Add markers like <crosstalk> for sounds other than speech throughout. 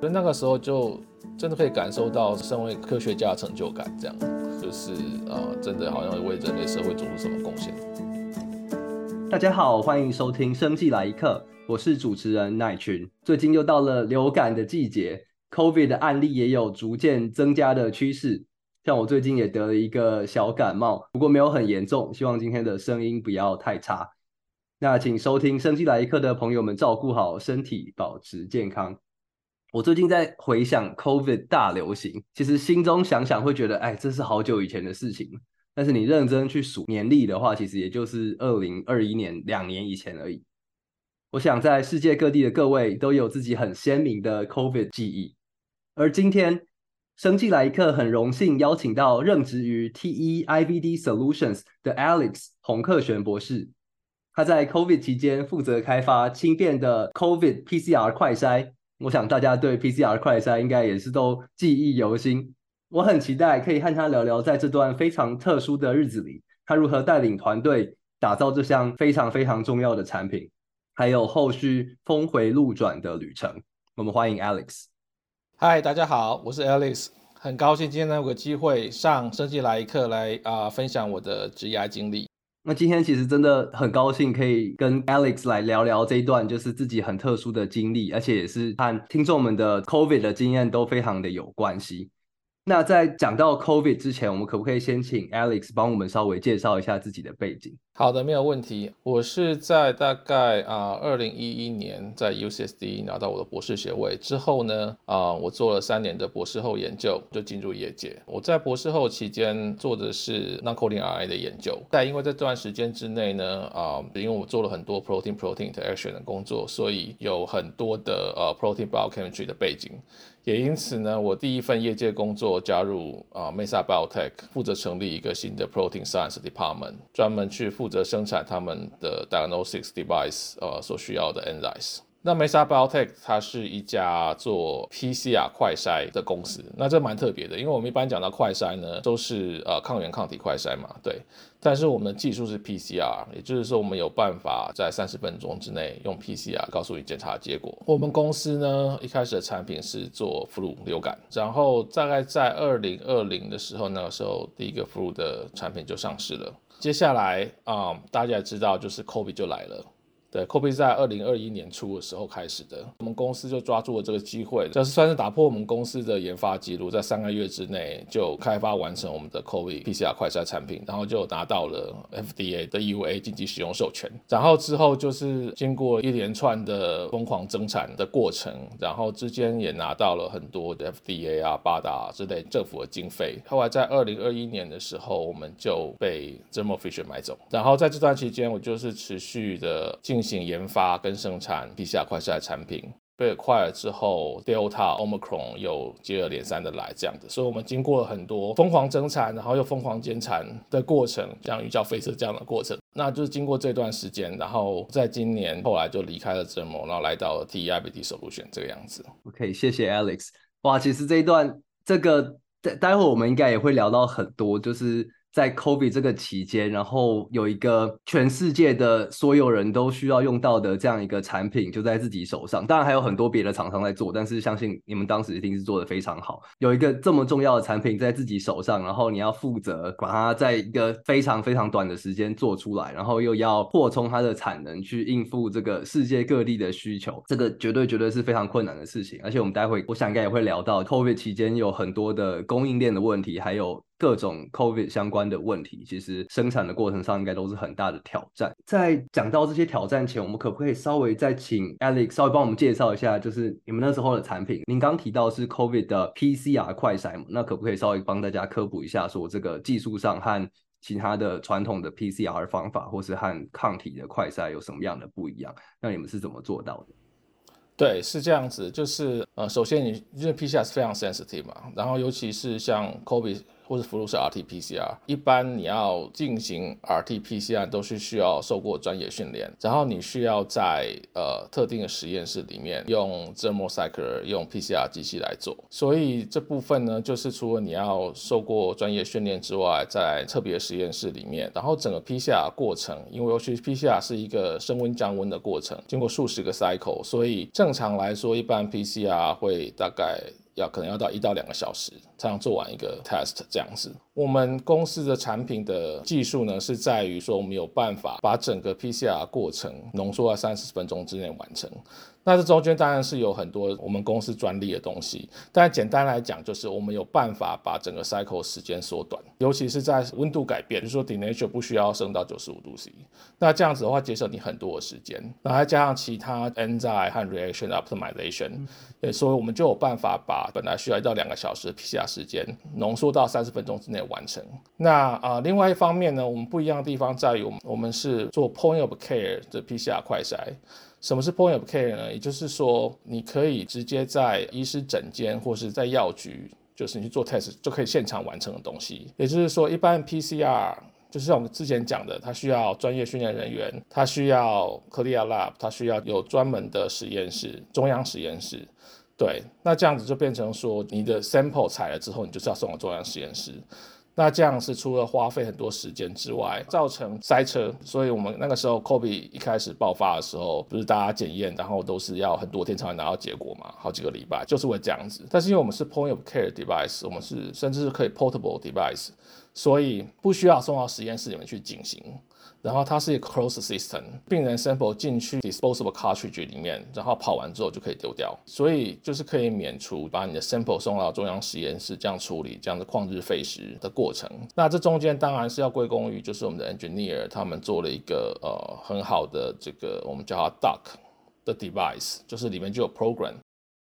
所以那个时候就真的可以感受到身为科学家的成就感，这样就是呃，真的好像为人类社会做出什么贡献。大家好，欢迎收听《生计来一课》，我是主持人奈群。最近又到了流感的季节，COVID 的案例也有逐渐增加的趋势。像我最近也得了一个小感冒，不过没有很严重，希望今天的声音不要太差。那请收听《生计来一课》的朋友们照顾好身体，保持健康。我最近在回想 COVID 大流行，其实心中想想会觉得，哎，这是好久以前的事情。但是你认真去数年历的话，其实也就是二零二一年两年以前而已。我想在世界各地的各位都有自己很鲜明的 COVID 记忆，而今天。生技来一课很荣幸邀请到任职于 TE-IVD Solutions 的 Alex 洪克璇博士。他在 COVID 期间负责开发轻便的 COVID PCR 快筛，我想大家对 PCR 快筛应该也是都记忆犹新。我很期待可以和他聊聊，在这段非常特殊的日子里，他如何带领团队打造这项非常非常重要的产品，还有后续峰回路转的旅程。我们欢迎 Alex。嗨，大家好，我是 Alex，很高兴今天能有个机会上生技来一课来啊、分享我的职业经历。那今天其实真的很高兴可以跟 Alex 来聊聊这一段就是自己很特殊的经历，而且也是和听众们的 COVID 的经验都非常的有关系。那在讲到 COVID 之前，我们可不可以先请 Alex 帮我们稍微介绍一下自己的背景？好的，没有问题。我是在大概啊二零一一年在 UCSD 拿到我的博士学位之后呢，啊、我做了三年的博士后研究，就进入业界。我在博士后期间做的是 non-coding RNA 的研究。但因为在这段时间之内呢，啊、因为我做了很多 protein-protein interaction 的工作，所以有很多的呃 protein biochemistry 的背景。也因此呢，我第一份业界工作加入啊 Mesa Biotech，负责成立一个新的 Protein Science Department，专门去负责生产他们的 Diagnostics Device 呃所需要的 Enzymes。那 Mesa Biotech 它是一家做 PCR 快筛的公司，那这蛮特别的，因为我们一般讲到快筛呢，都是呃抗原抗体快筛嘛，对。但是我们的技术是 PCR，也就是说我们有办法在三十分钟之内用 PCR 告诉你检查结果。我们公司呢一开始的产品是做 flu 流感，然后大概在二零二零的时候，那个时候第一个 flu 的产品就上市了。接下来啊、大家也知道就是 Kobe 就来了。对，COVID 在二零二一年初的时候开始的，我们公司就抓住了这个机会，这是算是打破我们公司的研发记录，在三个月之内就开发完成我们的 COVID PCR 快筛产品，然后就拿到了 FDA 的 EUA 紧急使用授权。然后之后就是经过一连串的疯狂增产的过程，然后之间也拿到了很多的 FDA 啊、八达之类政府的经费。后来在二零二一年的时候，我们就被 Thermo Fisher 买走。然后在这段期间，我就是持续的进。进行研发跟生产 PCR 快筛产品，被快了之后，Delta、Omicron 又接二连三的来这样子，所以我们经过了很多疯狂增产，然后又疯狂减产的过程，像鱼鸟飞车这样的过程。那就是经过这段时间，然后在今年后来就离开了 Thermo，然后来到了 TE-IVD Solution 这个样子。OK，谢谢 Alex。哇，其实这一段这个待待会我们应该也会聊到很多，就是。在 COVID 这个期间，然后有一个全世界的所有人都需要用到的这样一个产品，就在自己手上。当然还有很多别的厂商在做，但是相信你们当时一定是做得非常好。有一个这么重要的产品在自己手上，然后你要负责把它在一个非常非常短的时间做出来，然后又要扩充它的产能去应付这个世界各地的需求，这个绝对绝对是非常困难的事情。而且我们待会我想应该也会聊到 COVID 期间有很多的供应链的问题，还有。各种 COVID 相关的问题，其实生产的过程上应该都是很大的挑战。在讲到这些挑战前，我们可不可以稍微再请 Alex 稍微帮我们介绍一下，就是你们那时候的产品？您刚提到是 COVID 的 PCR 快筛嘛，那可不可以稍微帮大家科普一下，说这个技术上和其他的传统的 PCR 方法，或是和抗体的快筛有什么样的不一样？那你们是怎么做到的？对，是这样子，就是呃，首先你因为 PCR 是非常 sensitive 嘛，然后尤其是像 COVID。或者 flu 是 RT-PCR。一般你要进行 RT-PCR 都是需要受过专业训练，然后你需要在呃特定的实验室里面用 thermal cycler 用 PCR 机器来做。所以这部分呢，就是除了你要受过专业训练之外，在特别实验室里面，然后整个 PCR 过程，因为尤其 PCR 是一个升温降温的过程，经过数十个 cycle，所以正常来说，一般 PCR 会大概。要可能要到一到两个小时才能做完一个 test 这样子。我们公司的产品的技术呢，是在于说我们有办法把整个 PCR 过程浓缩在三十分钟之内完成。那这中间当然是有很多我们公司专利的东西，但简单来讲，就是我们有办法把整个 cycle 时间缩短，尤其是在温度改变，就是说 denature 不需要升到九十五度 C，那这样子的话节省你很多的时间，然后再加上其他 enzyme 和 reaction optimization，所以我们就有办法把本来需要一到两个小时的 PCR 时间浓缩到三十分钟之内完成。那啊、另外一方面呢，我们不一样的地方在于，我们我们是做 point of care 的 PCR 快筛。什么是 point of care 呢？也就是说，你可以直接在医师诊间或是在药局，就是你去做 test 就可以现场完成的东西。也就是说，一般 PCR 就是我们之前讲的，它需要专业训练人员，它需要 CLIA lab，它需要有专门的实验室，中央实验室。对，那这样子就变成说，你的 sample 采了之后，你就是要送到中央实验室。那这样是除了花费很多时间之外，造成塞车。所以我们那个时候，COVID 一开始爆发的时候，不是大家检验，然后都是要很多天才能拿到结果嘛，好几个礼拜，就是会这样子。但是因为我们是 point of care device，我们是甚至是可以 portable device，所以不需要送到实验室里面去进行。然后它是一个 closed system，病人 sample 进去 disposable cartridge 里面，然后跑完之后就可以丢掉，所以就是可以免除把你的 sample 送到中央实验室这样处理这样的旷日费时的过程。那这中间当然是要归功于就是我们的 engineer，他们做了一个呃很好的这个我们叫它 duck 的 device，就是里面就有 program。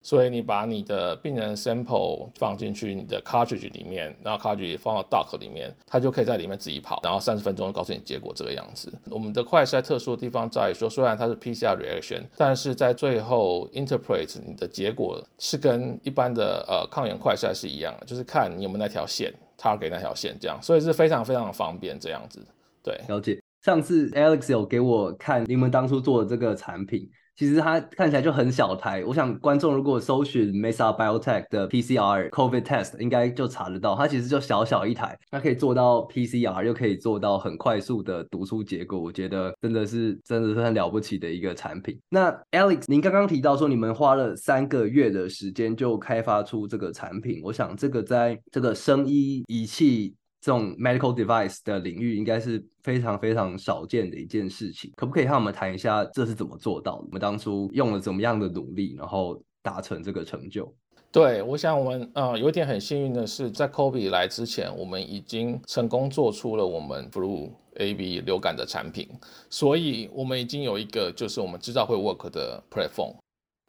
所以你把你的病人 sample 放进去你的 cartridge 里面，然后 cartridge 放到 dock 里面，它就可以在里面自己跑，然后三十分钟告诉你结果这个样子。我们的快筛特殊的地方在于说，虽然它是 PCR reaction，但是在最后 interpret 你的结果是跟一般的呃抗原快筛是一样的，就是看你有没有那条线，target 那条线这样，所以是非常非常的方便这样子。对，了解。上次 Alex 有给我看你们当初做的这个产品。其实它看起来就很小台，我想观众如果搜寻 Mesa Biotech 的 PCR COVID test，应该就查得到。它其实就小小一台，它可以做到 PCR，又可以做到很快速的读出结果。我觉得真的是真的是很了不起的一个产品。那 Alex，您刚刚提到说你们花了三个月的时间就开发出这个产品，我想这个在这个生医仪器。这种 medical device 的领域应该是非常非常少见的一件事情，可不可以和我们谈一下这是怎么做到的？我们当初用了怎么样的努力，然后达成这个成就？对，我想我们呃有一点很幸运的是，在 Kobe 来之前，我们已经成功做出了我们 flu A B 流感的产品，所以我们已经有一个就是我们知道会 work 的 platform，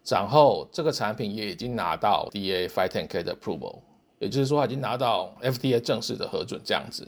然后这个产品也已经拿到 DA 510K 的 approval。也就是说他，已经拿到 FDA 正式的核准这样子。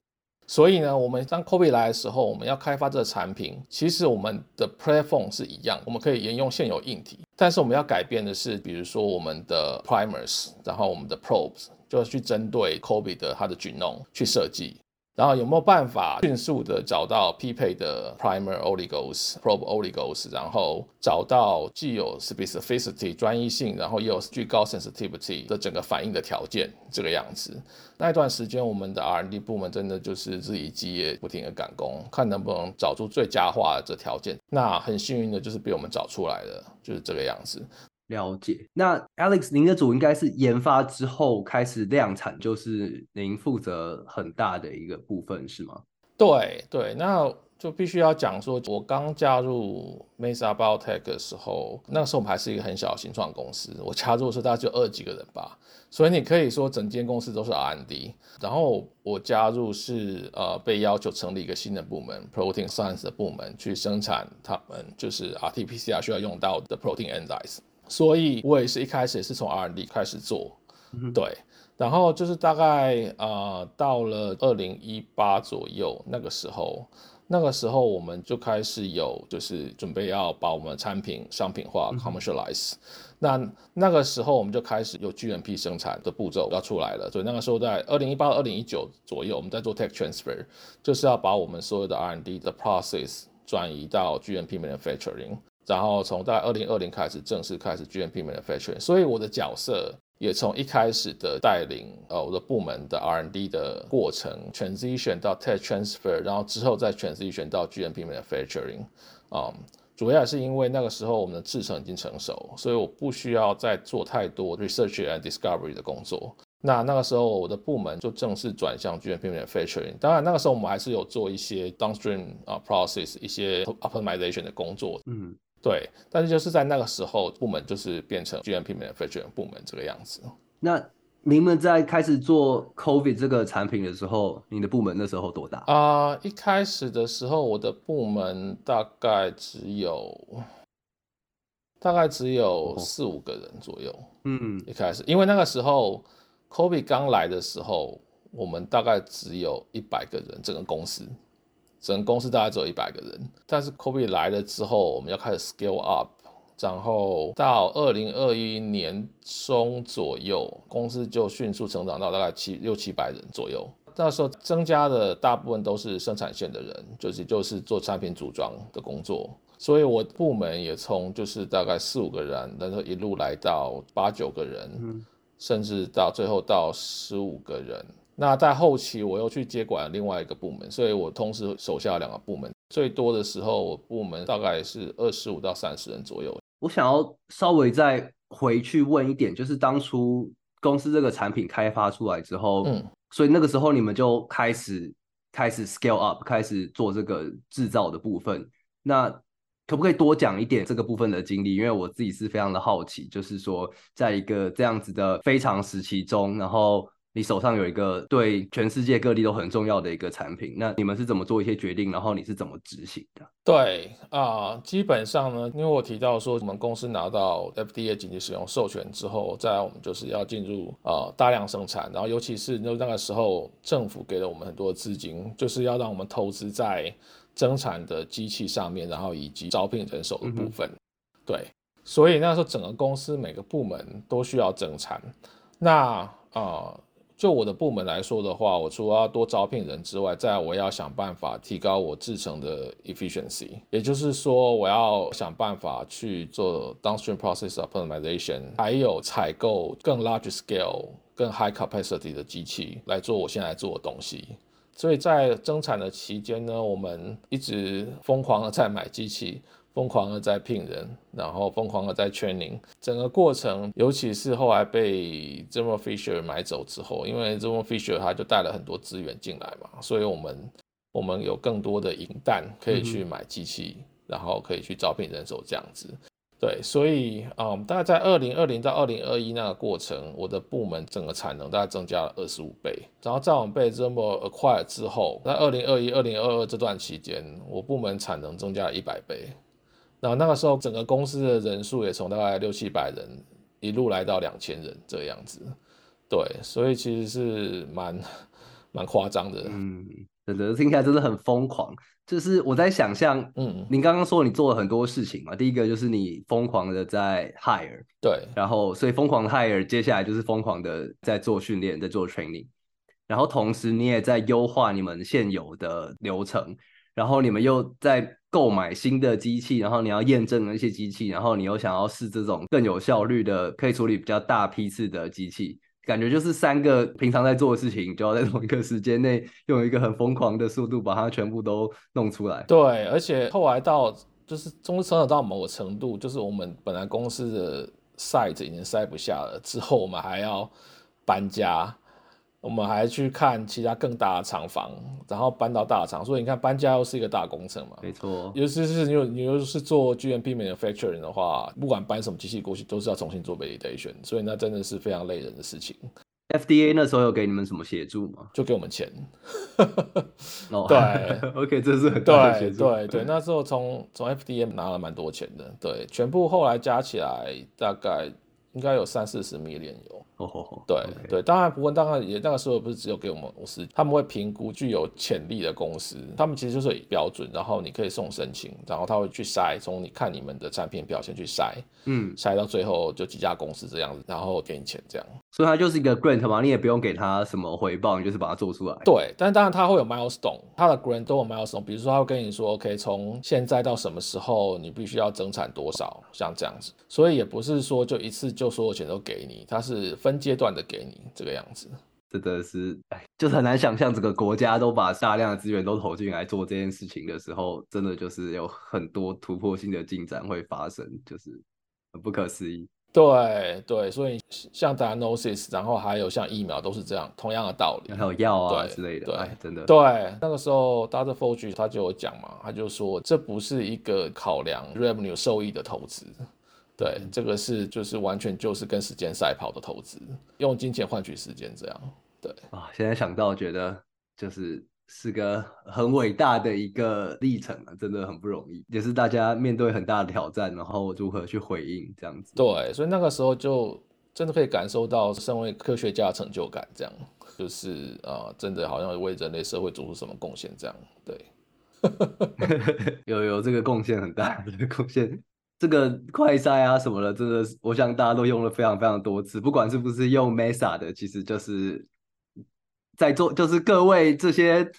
所以呢，我们当 COVID 来的时候，我们要开发这个产品，其实我们的 platform 是一样，我们可以沿用现有硬体，但是我们要改变的是，比如说我们的 primers，然后我们的 probes，就要去针对 COVID 的它的菌种去设计。然后有没有办法迅速的找到匹配的 primer oligos、probe oligos，然后找到既有 specificity 专一性，然后又有巨高 sensitivity 的整个反应的条件，这个样子。那一段时间，我们的 R&D 部门真的就是日以继夜不停的赶工，看能不能找出最佳化的这条件。那很幸运的就是被我们找出来了，就是这个样子。了解，那 Alex，您的组应该是研发之后开始量产，就是您负责很大的一个部分，是吗？对对，那就必须要讲说，我刚加入 Mesa Biotech 的时候，那个时候我们还是一个很小的新创公司，我加入的时候大概就二十几个人吧，所以你可以说整间公司都是 R&D。然后我加入是呃被要求成立一个新的部门，Protein Science 的部门，去生产他们就是 RT-PCR 需要用到的 Protein Enzymes。所以我也是一开始也是从 R&D 开始做，对，然后就是大概呃到了二零一八左右那个时候，那个时候我们就开始有，就是准备要把我们的产品商品化 commercialize。那那个时候我们就开始有 GMP 生产的步骤要出来了。所以那个时候在二零一八、二零一九左右，我们在做 tech transfer，就是要把我们所有的 R&D 的 process 转移到 GMP manufacturing，然后从在二零二零开始正式开始 GMP manufacturing。所以我的角色。也从一开始的带领呃我的部门的 R&D 的过程 transition 到 tech transfer，然后之后再 transition 到 GMP manufacturing，啊、嗯，主要也是因为那个时候我们的制程已经成熟，所以我不需要再做太多 research and discovery 的工作。那那个时候我的部门就正式转向 GMP manufacturing。当然那个时候我们还是有做一些 downstream 啊 process 一些 optimization 的工作。嗯。对，但是就是在那个时候，部门就是变成 GMP manufacturing 部门这个样子。那你们在开始做 COVID 这个产品的时候，你的部门那时候多大？啊、呃，一开始的时候，我的部门大概只有大概只有四五个人左右。嗯，一开始，因为那个时候 COVID 刚来的时候，我们大概只有一百个人，整个公司。整个公司大概只有一百个人，但是 COVID 来了之后，我们要开始 scale up，然后到二零二一年中左右，公司就迅速成长到大概七六七百人左右。那时候增加的大部分都是生产线的人，就是就是做产品组装的工作，所以我部门也从就是大概四五个人，然后一路来到八九个人，嗯、甚至到最后到十五个人。那在后期，我又去接管另外一个部门，所以我同时手下两个部门，最多的时候，我部门大概是二十五到三十人左右。我想要稍微再回去问一点，就是当初公司这个产品开发出来之后，嗯，所以那个时候你们就开始开始 scale up，开始做这个制造的部分。那可不可以多讲一点这个部分的经历？因为我自己是非常的好奇，就是说，在一个这样子的非常时期中，然后。你手上有一个对全世界各地都很重要的一个产品，那你们是怎么做一些决定？然后你是怎么执行的？对啊、呃，基本上呢，因为我提到说，我们公司拿到 FDA 紧急使用授权之后，再来我们就是要进入呃大量生产，然后尤其是那那个时候政府给了我们很多资金，就是要让我们投资在增产的机器上面，然后以及招聘人手的部分。嗯、对，所以那时候整个公司每个部门都需要增产。那啊。呃就我的部门来说的话，我除了要多招聘人之外，再我要想办法提高我制成的 efficiency，也就是说，我要想办法去做 downstream process optimization，还有采购更 large scale、更 high capacity 的机器来做我现在做的东西。所以在增产的期间呢，我们一直疯狂的在买机器。疯狂的在聘人，然后疯狂的在 training，整个过程，尤其是后来被 Thermo Fisher 买走之后，因为 Thermo Fisher 他就带了很多资源进来嘛，所以我们我们有更多的银弹可以去买机器，然后可以去招聘人手这样子。对，所以嗯，大概在二零二零到二零二一那个过程，我的部门整个产能大概增加了二十五倍，然后在我们被 Thermo acquire 之后，在二零二一、二零二二这段期间，我部门产能增加了一百倍。然后那个时候，整个公司的人数也从大概六七百人一路来到两千人这样子，对，所以其实是蛮蛮夸张的。嗯，真的听起来真的很疯狂。就是我在想象，嗯，您刚刚说你做了很多事情嘛，第一个就是你疯狂的在 hire，对，然后所以疯狂的 hire，接下来就是疯狂的在做训练，在做 training，然后同时你也在优化你们现有的流程。然后你们又在购买新的机器，然后你要验证那些机器，然后你又想要试这种更有效率的、可以处理比较大批次的机器，感觉就是三个平常在做的事情，就要在同一个时间内用一个很疯狂的速度把它全部都弄出来。对，而且后来到就是终于成长到某个程度，就是我们本来公司的 size 已经塞不下了，之后我们还要搬家。我们还去看其他更大的厂房，然后搬到大厂，所以你看搬家又是一个大工程嘛。没错，尤其是你又你又是做 GMP manufacturing 的话，不管搬什么机器过去，都是要重新做 validation，所以那真的是非常累人的事情。FDA 那时候有给你们什么协助吗？就给我们钱。<laughs> 哦，对，<laughs> OK，这是很大的协助。对对对，那时候从从 FDA 拿了蛮多钱的，对，全部后来加起来大概应该有三四十 million 有。哦吼吼，对.对，当然不过当然也那个时候不是只有给我们公司，他们会评估具有潜力的公司，他们其实就是以标准，然后你可以送申请，然后他会去筛，从你看你们的产品表现去筛，嗯，筛到最后就几家公司这样子，然后给你钱这样。所以它就是一个 grant 嘛，你也不用给他什么回报，你就是把它做出来。对，但当然它会有 milestone，它的 grant 都有 milestone，比如说他会跟你说，OK，从现在到什么时候你必须要增产多少，像这样子，所以也不是说就一次就所有钱都给你，它是分阶段的给你这个样子。真的是，哎，就是很难想象，整个国家都把大量的资源都投进来做这件事情的时候，真的就是有很多突破性的进展会发生，就是很不可思议。对对，所以像 diagnosis，然后还有像疫苗都是这样，同样的道理。还有药啊之类的，对，真的。对，那个时候 Dr. Fauci 他就有讲嘛，他就说这不是一个考量 revenue 收益的投资，对，这个是就是完全就是跟时间赛跑的投资，用金钱换取时间这样。对啊，现在想到觉得就是。是个很伟大的一个历程啊，真的很不容易，也是大家面对很大的挑战，然后如何去回应这样子。对，所以那个时候就真的可以感受到身为科学家的成就感，这样就是啊、呃，真的好像为人类社会做出什么贡献这样。对，<laughs> 有有这个贡献很大的贡献，这个快筛啊什么的，真的我想大家都用了非常非常多次，不管是不是用 Mesa 的，其实就是。在做就是各位这些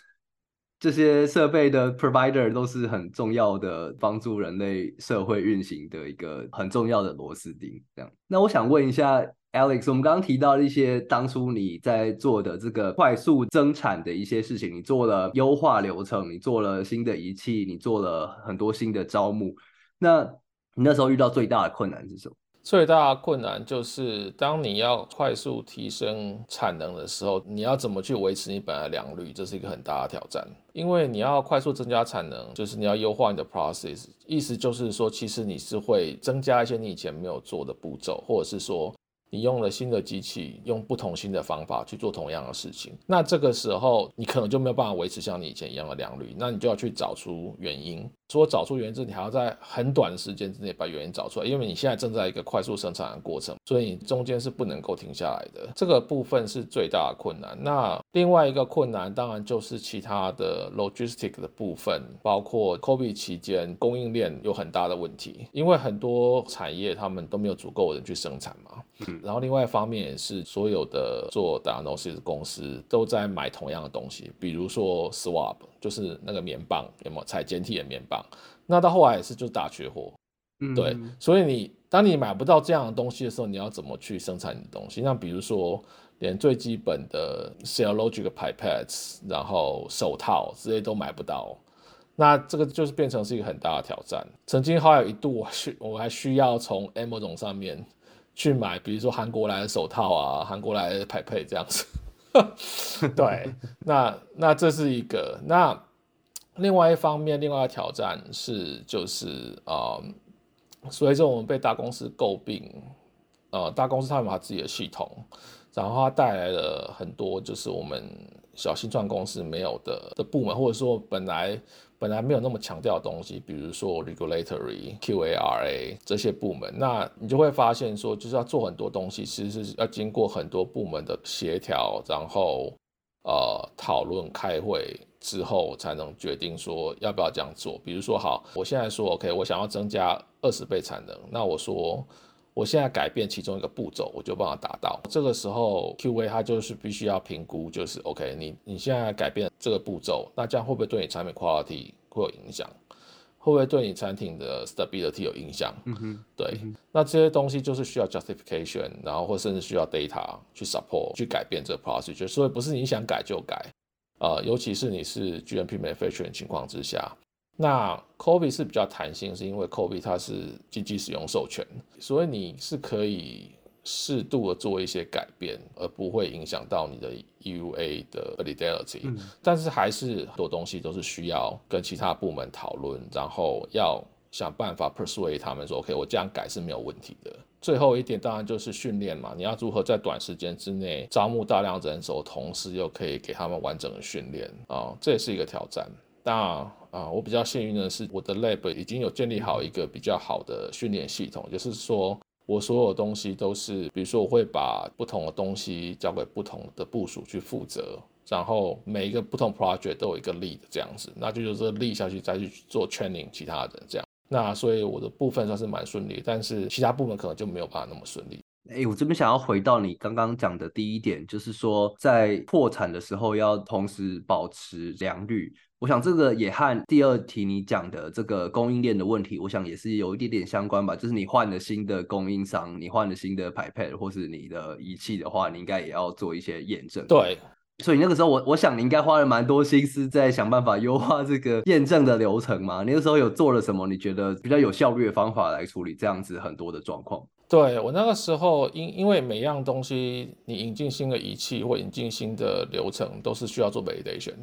这些设备的 provider 都是很重要的，帮助人类社会运行的一个很重要的螺丝钉。这样，那我想问一下 Alex，我们刚刚提到一些当初你在做的这个快速增产的一些事情，你做了优化流程，你做了新的仪器，你做了很多新的招募。那你那时候遇到最大的困难是什么？最大的困难就是，当你要快速提升产能的时候，你要怎么去维持你本来的良率，这是一个很大的挑战。因为你要快速增加产能，就是你要优化你的 process，意思就是说，其实你是会增加一些你以前没有做的步骤，或者是说。你用了新的机器，用不同新的方法去做同样的事情，那这个时候你可能就没有办法维持像你以前一样的良率，那你就要去找出原因。说找出原因之后，你还要在很短的时间之内把原因找出来，因为你现在正在一个快速生产的过程，所以你中间是不能够停下来的。这个部分是最大的困难。那另外一个困难当然就是其他的 logistic 的部分，包括 COVID 期间供应链有很大的问题，因为很多产业他们都没有足够的人去生产嘛。嗯，然后另外一方面也是所有的做 diagnosis 公司都在买同样的东西，比如说 swab 就是那个棉棒，有没有采简体的棉棒？那到后来也是就大缺货。嗯，对，所以你当你买不到这样的东西的时候，你要怎么去生产你的东西？那比如说连最基本的 serologic pipettes，然后手套这些都买不到，那这个就是变成是一个很大的挑战。曾经好有一度我需 <laughs> 我还需要从 Amazon 上面。去买，比如说韩国来的手套啊，韩国来的 pipette 这样子。<laughs> 对，那那这是一个。那另外一方面，另外一个挑战是，就是呃，随着我们被大公司诟病，呃，大公司他们把自己的系统，然后它带来了很多就是我们小新创公司没有的的部门，或者说本来。本来没有那么强调的东西，比如说 regulatory、QARA 这些部门，那你就会发现说，就是要做很多东西，其实是要经过很多部门的协调，然后呃讨论、开会之后，才能决定说要不要这样做。比如说，好，我现在说 OK，我想要增加二十倍产能，那我说。我现在改变其中一个步骤，我就帮他达到。这个时候，QA 它就是必须要评估，就是 OK，你你现在改变这个步骤，那这样会不会对你产品 quality 会有影响？会不会对你产品的 stability 有影响？嗯哼，对。嗯、那这些东西就是需要 justification，然后或甚至需要 data 去 support 去改变这个 procedure。所以不是你想改就改，呃，尤其是你是 GMP manufacturing 情况之下。那 COVID 是比较弹性，是因为 COVID 它是经济使用授权，所以你是可以适度的做一些改变，而不会影响到你的 EUA 的 validity。嗯，但是还是很多东西都是需要跟其他部门讨论，然后要想办法 persuade 他们说，OK，我这样改是没有问题的。最后一点当然就是训练嘛，你要如何在短时间之内招募大量人手，同时又可以给他们完整的训练啊，这也是一个挑战。那啊，我比较幸运的是，我的 lab 已经有建立好一个比较好的训练系统，就是说，我所有东西都是，比如说我会把不同的东西交给不同的部署去负责，然后每一个不同 project 都有一个 lead 这样子，那就由这个 lead 下去再去做 training 其他人这样。那所以我的部分算是蛮顺利，但是其他部门可能就没有办法那么顺利。哎，我这边想要回到你刚刚讲的第一点，就是说在破产的时候要同时保持良率。我想这个也和第二题你讲的这个供应链的问题，我想也是有一点点相关吧。就是你换了新的供应商，你换了新的 pipette 或是你的仪器的话，你应该也要做一些验证。对。所以那个时候我，我我想你应该花了蛮多心思在想办法优化这个验证的流程嘛。那个时候有做了什么？你觉得比较有效率的方法来处理这样子很多的状况？对，我那个时候，因因为每样东西你引进新的仪器或引进新的流程，都是需要做 validation。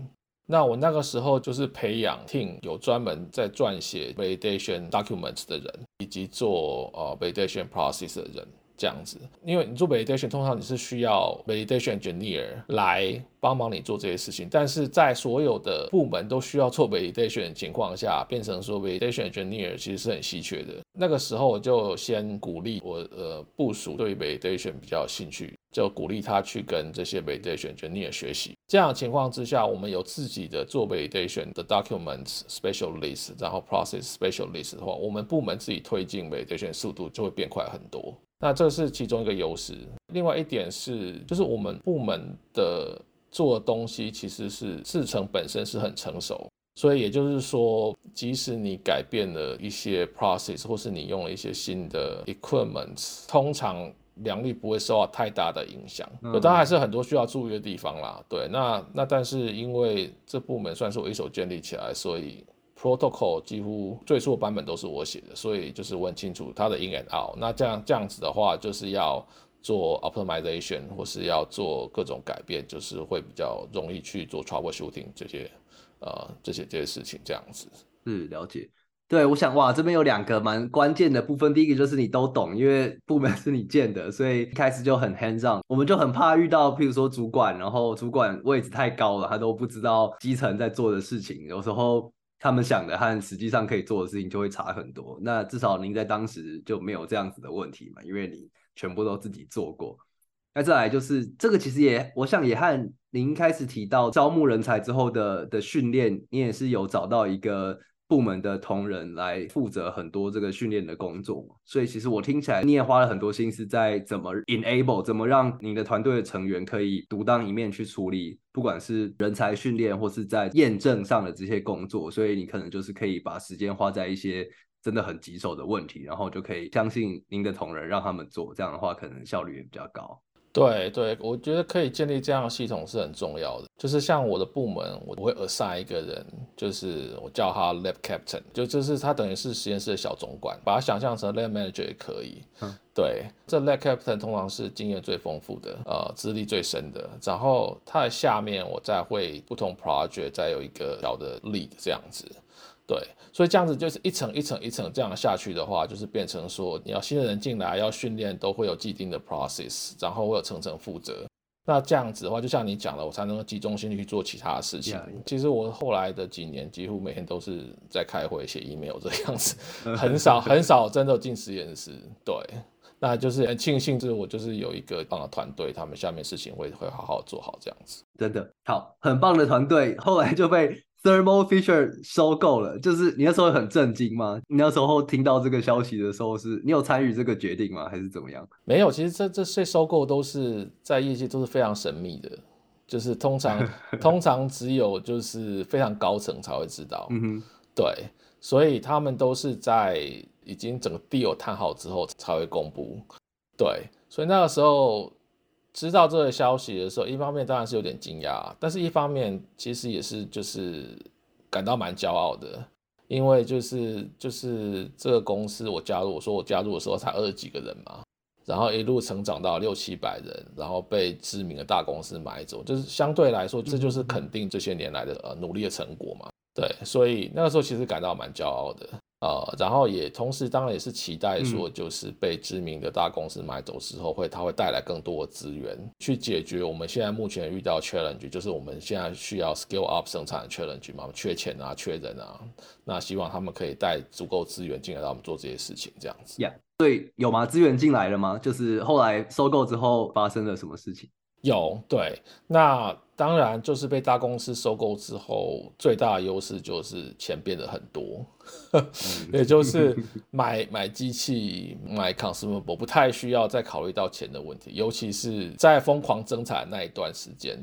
那我那个时候就是培养 team 有专门在撰写 validation documents 的人，以及做呃 validation process 的人。这样子，因为你做 validation，通常你是需要 validation engineer 来帮忙你做这些事情，但是在所有的部门都需要做 validation 的情况下，变成说 validation engineer 其实是很稀缺的。那个时候我就先鼓励我呃部署对 validation 比较有兴趣，就鼓励他去跟这些 validation engineer 学习。这样情况之下，我们有自己的做 validation 的 documents specialist，然后 process specialist 的话，我们部门自己推进 validation 速度就会变快很多。那这是其中一个优势。另外一点是，就是我们部门的做的东西其实是制成本身是很成熟，所以也就是说，即使你改变了一些 process，或是你用了一些新的 equipment，通常良率不会受到太大的影响。嗯，当然还是很多需要注意的地方啦。对，那那但是因为这部门算是我一手建立起来，所以。Protocol 几乎最初的版本都是我写的，所以就是我很清楚它的 in and out。那这样这样子的话，就是要做 optimization 或是要做各种改变，就是会比较容易去做 troubleshooting 这些呃这些这些事情这样子。嗯，了解。对，我想哇，这边有两个蛮关键的部分。第一个就是你都懂，因为部门是你建的，所以一开始就很 hands on。我们就很怕遇到，譬如说主管，然后主管位置太高了，他都不知道基层在做的事情，有时候。他们想的和实际上可以做的事情就会差很多。那至少您在当时就没有这样子的问题嘛，因为你全部都自己做过。那再来就是这个，其实也我想也和您开始提到招募人才之后的的训练，你也是有找到一个。部门的同仁来负责很多这个训练的工作，所以其实我听起来你也花了很多心思在怎么 enable，怎么让你的团队的成员可以独当一面去处理，不管是人才训练或是在验证上的这些工作，所以你可能就是可以把时间花在一些真的很棘手的问题，然后就可以相信您的同仁让他们做，这样的话可能效率也比较高。对对，我觉得可以建立这样的系统是很重要的。就是像我的部门，我会 assign 一个人，就是我叫他 lab captain，就就是他等于是实验室的小总管，把他想象成 lab manager 也可以。嗯，对，这 lab captain 通常是经验最丰富的，呃，资历最深的。然后他的下面，我再会不同 project 再有一个小的 lead 这样子。对，所以这样子就是一层一层一层这样下去的话，就是变成说你要新的人进来要训练，都会有既定的 process，然后会有层层负责。那这样子的话，就像你讲的，我才能够集中心力去做其他的事情。其实我后来的几年，几乎每天都是在开会、写 email 这样子，<laughs> 很少很少真的进实验室。对，那就是很庆幸，就是我就是有一个棒的团队，他们下面事情会会好好做好这样子。真的好，很棒的团队，后来就被。Thermo Fisher 收购了，就是你那时候很震惊吗？你那时候听到这个消息的时候是，是你有参与这个决定吗？还是怎么样？没有，其实这这些收购都是在业界都是非常神秘的，就是通常 <laughs> 通常只有就是非常高层才会知道。嗯哼，对，所以他们都是在已经整个 deal 谈好之后才会公布。对，所以那个时候。知道这个消息的时候，一方面当然是有点惊讶，但是一方面其实也是就是感到蛮骄傲的，因为就是就是这个公司我加入，我说我加入的时候才二十几个人嘛，然后一路成长到六七百人，然后被知名的大公司买走，就是相对来说这就是肯定这些年来的呃努力的成果嘛，对，所以那个时候其实感到蛮骄傲的。呃，然后也同时当然也是期待说，就是被知名的大公司买走之后，会它会带来更多的资源，去解决我们现在目前遇到 challenge，就是我们现在需要 scale up 生产的 challenge 嘛，缺钱啊，缺人啊，那希望他们可以带足够资源进来让我们做这些事情，这样子。Yeah，对，有吗？资源进来了吗？就是后来收购之后发生了什么事情？有，对，那当然就是被大公司收购之后，最大的优势就是钱变得很多，<laughs> 也就是买 <laughs> 买机器、买 consumable 不太需要再考虑到钱的问题，尤其是在疯狂增产那一段时间。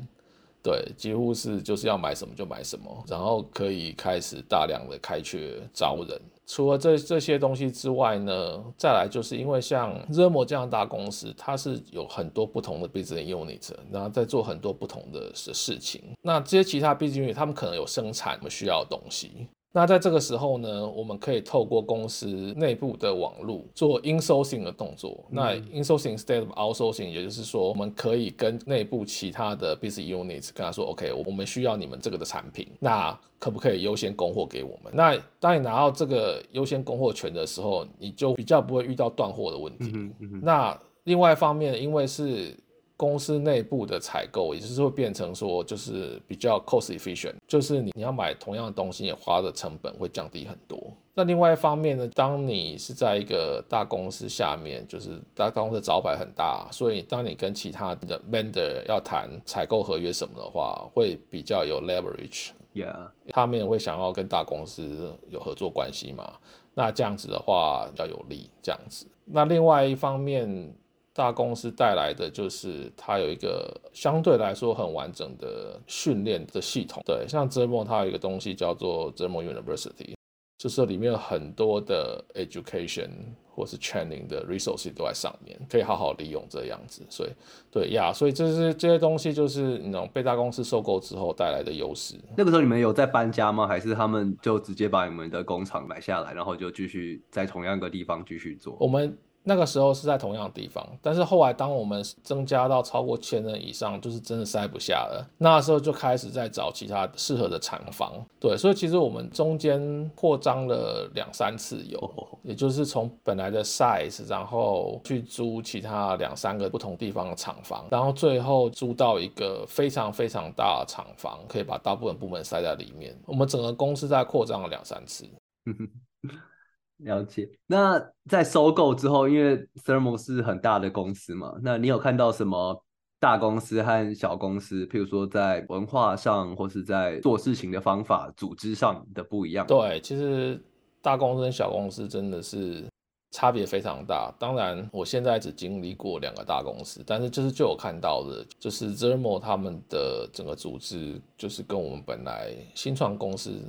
对，几乎是就是要买什么就买什么，然后可以开始大量的开缺招人。除了这这些东西之外呢，再来就是因为像 z e m o 这样的大公司，它是有很多不同的 business unit，然后在做很多不同的事情。那这些其他 business unit，他们可能有生产我们需要的东西。那在这个时候呢，我们可以透过公司内部的网络做 insourcing 的动作。嗯、那 insourcing instead of outsourcing，也就是说，我们可以跟内部其他的 business units 跟他说，OK，我们需要你们这个的产品，那可不可以优先供货给我们？那当你拿到这个优先供货权的时候，你就比较不会遇到断货的问题。嗯嗯、那另外一方面，因为是公司内部的采购，也就是会变成说，就是比较 cost efficient，就是你你要买同样的东西，也花的成本会降低很多。那另外一方面呢，当你是在一个大公司下面，就是大公司的招牌很大，所以当你跟其他的 vendor 要谈采购合约什么的话，会比较有 leverage。Yeah，他们也会想要跟大公司有合作关系嘛？那这样子的话比较有利，这样子。那另外一方面。大公司带来的就是它有一个相对来说很完整的训练的系统，对，像 Thermo 它有一个东西叫做 Thermo University，就是里面有很多的 education 或是 training 的 resources 都在上面，可以好好利用这样子。所以，对呀，所以这是这些东西就是那种被大公司收购之后带来的优势。那个时候你们有在搬家吗？还是他们就直接把你们的工厂买下来，然后就继续在同样一个地方继续做？我们。那个时候是在同样的地方，但是后来当我们增加到超过千人以上，就是真的塞不下了。那时候就开始在找其他适合的厂房。对，所以其实我们中间扩张了两三次有，也就是从本来的 size，然后去租其他两三个不同地方的厂房，然后最后租到一个非常非常大的厂房，可以把大部分部门塞在里面。我们整个公司在扩张了两三次。<laughs> 了解。那在收购之后，因为 Thermo 是很大的公司嘛，那你有看到什么大公司和小公司，譬如说在文化上，或是在做事情的方法、组织上的不一样？对，其实大公司跟小公司真的是差别非常大。当然，我现在只经历过两个大公司，但是就是就有看到的，就是 Thermo 他们的整个组织，就是跟我们本来新创公司。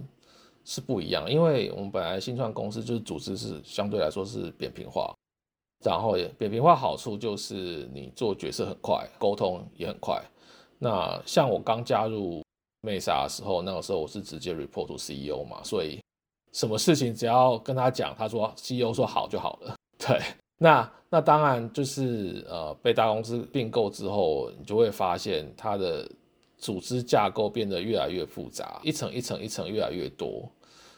是不一样，因为我们本来新创公司就是组织是相对来说是扁平化，然后扁平化好处就是你做决策很快，沟通也很快。那像我刚加入 Mesa 的时候，那个时候我是直接 report to CEO 嘛，所以什么事情只要跟他讲，他说 CEO 说好就好了。<laughs> 对，那那当然就是呃被大公司并购之后，你就会发现它的。组织架构变得越来越复杂，一层一层一层越来越多，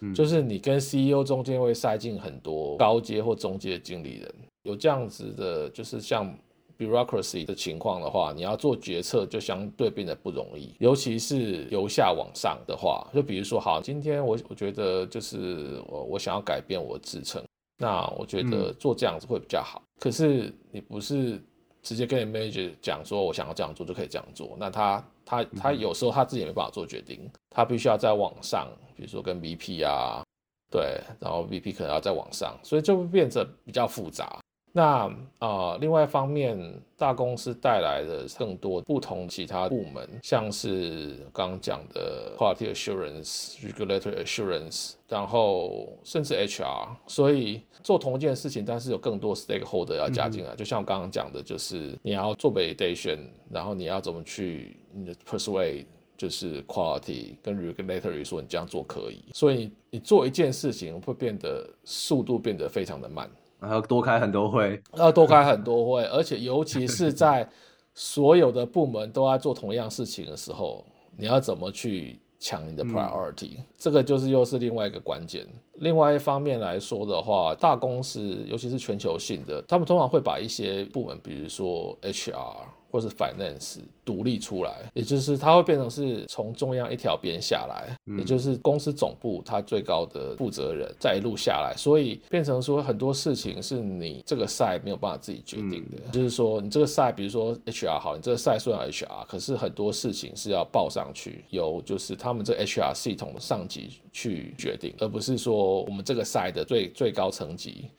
嗯，就是你跟 CEO 中间会塞进很多高阶或中阶经理人，有这样子的，就是像 bureaucracy 的情况的话，你要做决策就相对变得不容易，尤其是由下往上的话，就比如说，好，今天我我觉得就是我我想要改变我的制程，那我觉得做这样子会比较好，嗯，可是你不是直接跟你 manager 讲说我想要这样做就可以这样做，那他。他他有时候他自己也没办法做决定，他必须要在网上，比如说跟 VP 啊，对，然后 VP 可能要在网上，所以就会变得比较复杂。那啊、呃，另外一方面，大公司带来的更多不同其他部门，像是刚刚讲的 Quality Assurance、Regulatory Assurance，然后甚至 HR，所以做同一件事情，但是有更多 Stakeholder 要加进来。嗯、就像我刚刚讲的，就是你要做 Validation，然后你要怎么去你的 Persuade，就是 Quality 跟 Regulatory 说你这样做可以，所以你做一件事情会变得速度变得非常的慢。然后多开很多会，要多开很多会，而且尤其是在所有的部门都在做同样事情的时候，你要怎么去抢你的 priority？嗯，这个就是又是另外一个关键。另外一方面来说的话，大公司尤其是全球性的，他们通常会把一些部门，比如说 HR 或是 finance 独立出来，也就是它会变成是从中央一条边下来，嗯、也就是公司总部它最高的负责人再一路下来，所以变成说很多事情是你这个 side 没有办法自己决定的，嗯、就是说你这个 side，比如说 HR 好，你这个 side 虽然 HR，可是很多事情是要报上去，由就是他们这 HR 系统的上级去决定，而不是说我们这个 side 的最最高层级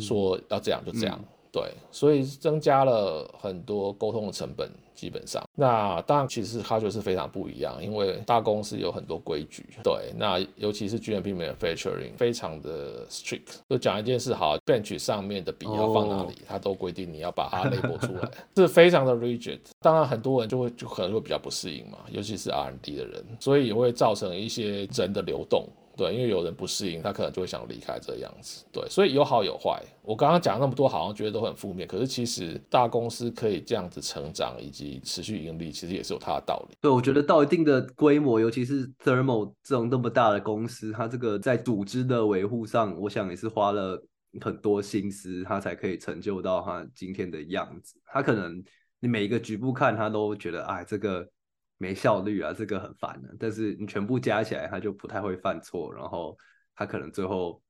说要这样就这样。对，所以增加了很多沟通的成本，基本上，那当然其实它就是非常不一样，因为大公司有很多规矩。对，那尤其是 GMP manufacturing 非常的 strict，就讲一件事好，bench 上面的笔要放哪里，它、oh. 都规定你要把它 <laughs> label 出来，是非常的 rigid。当然很多人就会就可能会比较不适应嘛，尤其是 R&D 的人，所以也会造成一些人的流动。对，因为有人不适应，他可能就会想离开这样子。对，所以有好有坏。我刚刚讲那么多，好像觉得都很负面，可是其实大公司可以这样子成长以及持续盈利，其实也是有它的道理。对，我觉得到一定的规模，尤其是 Thermo 这种那么大的公司，它这个在组织的维护上，我想也是花了很多心思，它才可以成就到它今天的样子。它可能你每一个局部看，它都觉得哎，这个。没效率啊，这个很烦的。但是你全部加起来，他就不太会犯错，然后他可能最后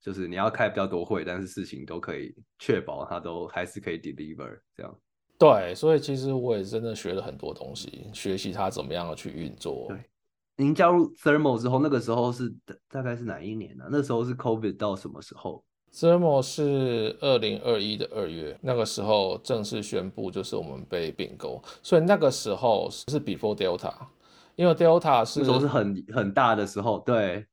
就是你要开比较多会，但是事情都可以确保他都还是可以 deliver 这样。对，所以其实我也真的学了很多东西，学习他怎么样的去运作。对，您加入 Thermo 之后，那个时候是大概是哪一年呢？啊？那时候是 COVID 到什么时候？Thermo 是二零二一的二月，那个时候正式宣布，就是我们被并购，所以那个时候是 before Delta，因为 Delta 是都是很很大的时候，对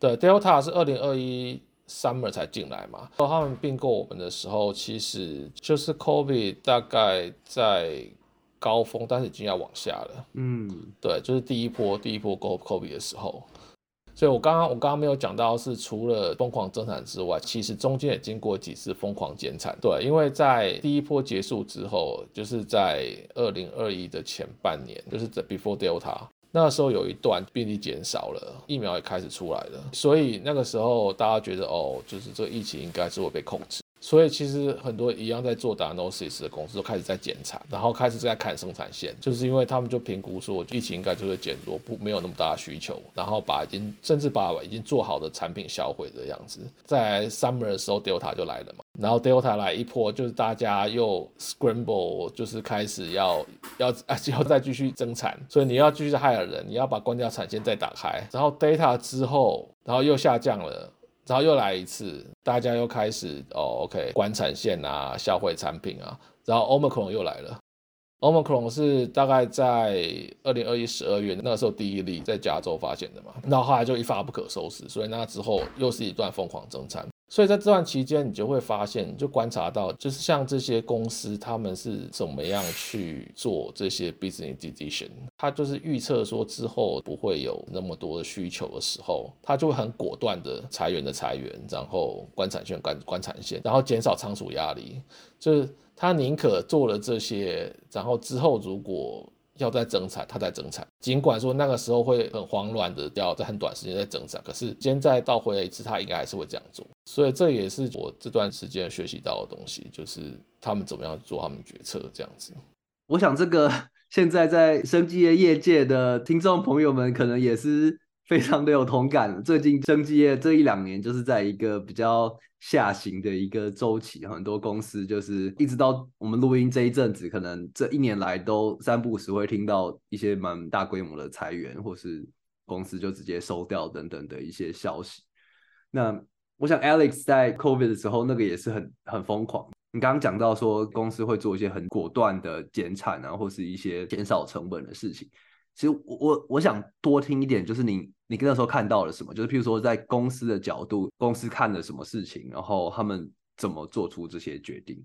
对，Delta 是二零二一 summer 才进来嘛，然后他们并购我们的时候，其实就是 COVID 大概在高峰，但是已经要往下了，嗯，对，就是第一波第一波 COVID 的时候。所以，我刚刚我刚刚没有讲到，是除了疯狂增产之外，其实中间也经过几次疯狂减产。对，因为在第一波结束之后，就是在二零二一的前半年，就是 the Before Delta，那时候有一段病例减少了，疫苗也开始出来了，所以那个时候大家觉得，哦，就是这个疫情应该是会被控制。所以其实很多一样在做 diagnosis 的公司都开始在减产，然后开始在砍生产线，就是因为他们就评估说疫情应该就会减弱，不没有那么大的需求，然后把已经甚至把已经做好的产品销毁的样子。在 summer 的时候 Delta 就来了嘛，然后 Delta 来一波，就是大家又 scramble，就是开始要要要再继续增产，所以你要继续害人，你要把关掉产线再打开，然后 Delta 之后，然后又下降了。然后又来一次，大家又开始哦，OK，关产线啊，销毁产品啊。然后 Omicron 又来了，Omicron 是大概在二零二一十二月那个时候第一例在加州发现的嘛，然后后来就一发不可收拾，所以那之后又是一段疯狂增产。所以在这段期间，你就会发现，就观察到，就是像这些公司，他们是怎么样去做这些 business decision。他就是预测说之后不会有那么多的需求的时候，他就会很果断的裁员的裁员，然后关产线关关产线，然后减少仓储压力。就是他宁可做了这些，然后之后如果要在增产，它在增产。尽管说那个时候会很慌乱的，要在很短时间在增产，可是现在倒回来一次，它应该还是会这样做。所以这也是我这段时间学习到的东西，就是他们怎么样做他们决策这样子。我想这个 <laughs> 现在在生技业业界的听众朋友们，可能也是非常的有同感。最近生技业这一两年就是在一个比较。下行的一个周期，很多公司就是一直到我们录音这一阵子，可能这一年来都三不五时会听到一些蛮大规模的裁员，或是公司就直接收掉等等的一些消息。那我想 Alex 在 COVID 的时候，那个也是很很疯狂。你刚刚讲到说公司会做一些很果断的减产啊，或是一些减少成本的事情。其实我我我想多听一点，就是你你那时候看到了什么？就是譬如说在公司的角度，公司看了什么事情，然后他们怎么做出这些决定？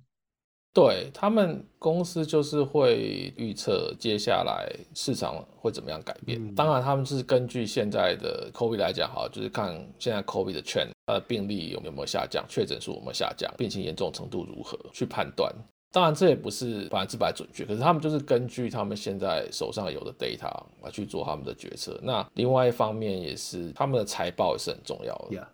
对，他们公司就是会预测接下来市场会怎么样改变。嗯、当然，他们是根据现在的 COVID 来讲，哈，就是看现在 COVID 的 trend，它的病例有没有下降，确诊数有没有下降，病情严重程度如何，去判断。当然，这也不是百分之百准确，可是他们就是根据他们现在手上有的 data 来去做他们的决策。那另外一方面也是他们的财报也是很重要的，Yeah.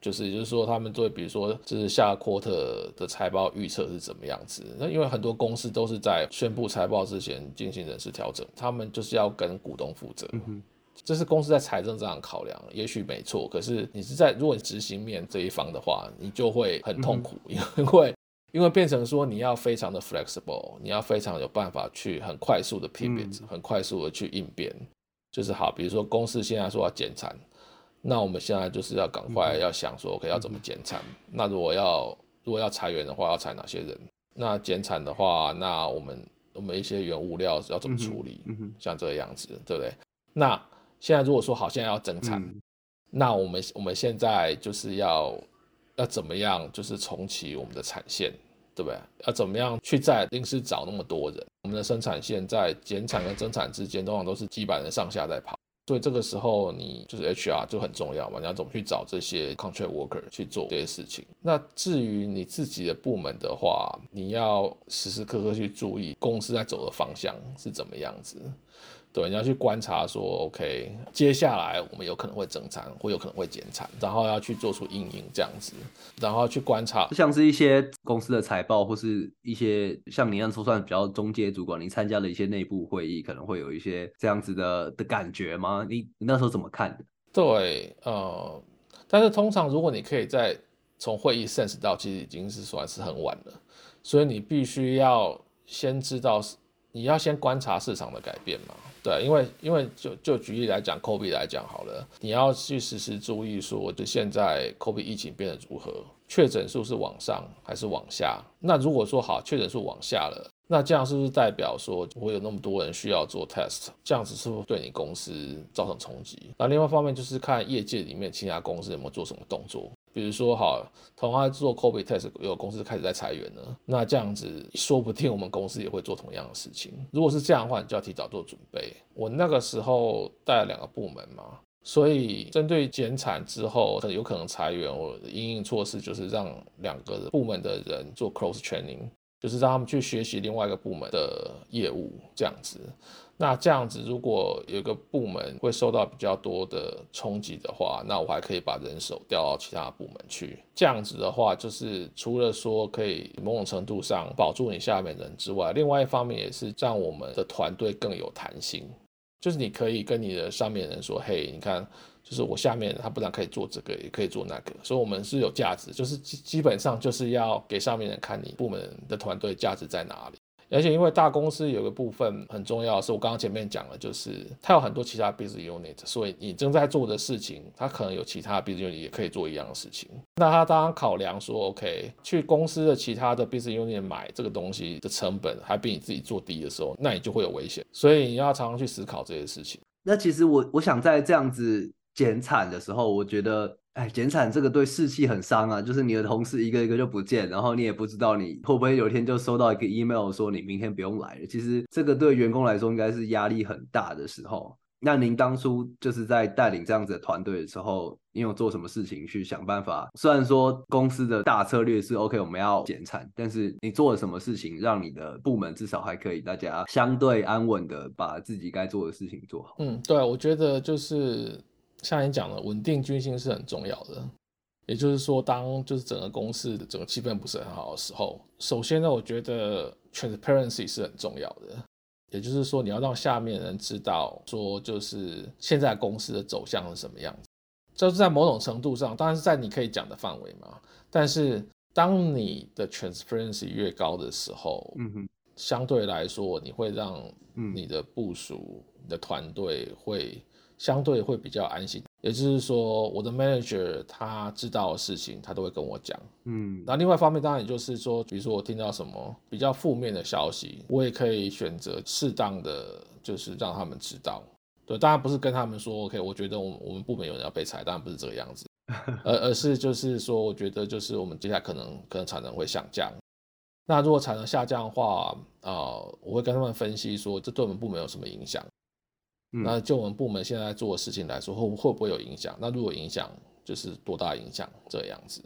就是也就是说他们对比如说就是下 quarter 的财报预测是怎么样子。那因为很多公司都是在宣布财报之前进行人事调整，他们就是要跟股东负责。嗯这是公司在财政上考量，也许没错。可是你是在如果你执行面这一方的话，你就会很痛苦，因为因为变成说你要非常的 flexible，你要非常有办法去很快速的 pivot，很快速的去应变。就是好，比如说公司现在说要减产，那我们现在就是要赶快要想说，OK 要怎么减产？那如果要如果要裁员的话，要裁哪些人？那减产的话，那我们我们一些原物料要怎么处理？像这个样子，对不对？那现在如果说好，现在要增产，嗯、那我们我们现在就是要要怎么样，就是重启我们的产线，对不对？要怎么样去在临时找那么多人？我们的生产线在减产跟增产之间，通常都是几百人上下在跑，所以这个时候你就是 HR 就很重要嘛，你要怎么去找这些 contract worker 去做这些事情？那至于你自己的部门的话，你要时时刻刻去注意公司在走的方向是怎么样子。对，你要去观察说，OK，接下来我们有可能会增产，或有可能会减产，然后要去做出应应这样子，然后去观察，像是一些公司的财报，或是一些像你那样说算比较中介主管，你参加了一些内部会议，可能会有一些这样子的的感觉吗？你你那时候怎么看的？对，呃，但是通常如果你可以在从会议 sense 到，其实已经是算是很晚了，所以你必须要先知道，你要先观察市场的改变嘛。对，因为因为就就举例来讲，COVID 来讲好了，你要去时时注意说，就现在 COVID 疫情变得如何，确诊数是往上还是往下？那如果说好，确诊数往下了，那这样是不是代表说会有那么多人需要做 test？这样子是不是对你公司造成冲击？那另外一方面就是看业界里面其他公司有没有做什么动作。比如说，好，同样做 COVID test，有公司开始在裁员了，那这样子说不定我们公司也会做同样的事情。如果是这样的话，你就要提早做准备。我那个时候带了两个部门嘛，所以针对减产之后有可能裁员，我的因应措施就是让两个部门的人做 cross training，就是让他们去学习另外一个部门的业务，这样子。那这样子，如果有个部门会受到比较多的冲击的话，那我还可以把人手调到其他部门去。这样子的话，就是除了说可以某种程度上保住你下面人之外，另外一方面也是让我们的团队更有弹性。就是你可以跟你的上面人说：“嘿，你看，就是我下面他不但可以做这个，也可以做那个，所以我们是有价值。就是基基本上就是要给上面人看你部门的团队价值在哪里。”而且因为大公司有个部分很重要，是我刚刚前面讲的，就是它有很多其他 business unit，所以你正在做的事情，它可能有其他 business unit 也可以做一样的事情。那他当然考量说，OK，去公司的其他的 business unit 买这个东西的成本还比你自己做低的时候，那你就会有危险。所以你要常常去思考这些事情。那其实我我想在这样子减产的时候，我觉得。哎，减产这个对士气很伤啊！就是你的同事一个一个就不见，然后你也不知道你会不会有一天就收到一个 email 说你明天不用来了。其实这个对员工来说应该是压力很大的时候。那您当初就是在带领这样子的团队的时候，你有做什么事情去想办法？虽然说公司的大策略是 OK，我们要减产，但是你做了什么事情让你的部门至少还可以大家相对安稳的把自己该做的事情做好？嗯，对，我觉得就是。像你讲的，稳定军心是很重要的。也就是说，当就是整个公司的整个气氛不是很好的时候，首先呢，我觉得 transparency 是很重要的。也就是说，你要让下面人知道，说就是现在公司的走向是什么样子。就是在某种程度上，当然是在你可以讲的范围嘛。但是，当你的 transparency 越高的时候，嗯哼，相对来说，你会让你的部署、你的团队会。相对会比较安心，也就是说，我的 manager 他知道的事情，他都会跟我讲。嗯，那另外一方面，当然也就是说，比如说我听到什么比较负面的消息，我也可以选择适当的，就是让他们知道。对，当然不是跟他们说，OK，我觉得我们我们部门有人要被裁，当然不是这个样子，<laughs> 而而是就是说，我觉得就是我们接下来可能可能产能会下降。那如果产能下降的话，啊、呃，我会跟他们分析说，这对我们部门有什么影响。那就我们部门现在做的事情来说，会会不会有影响？那如果影响，就是多大影响？这样子，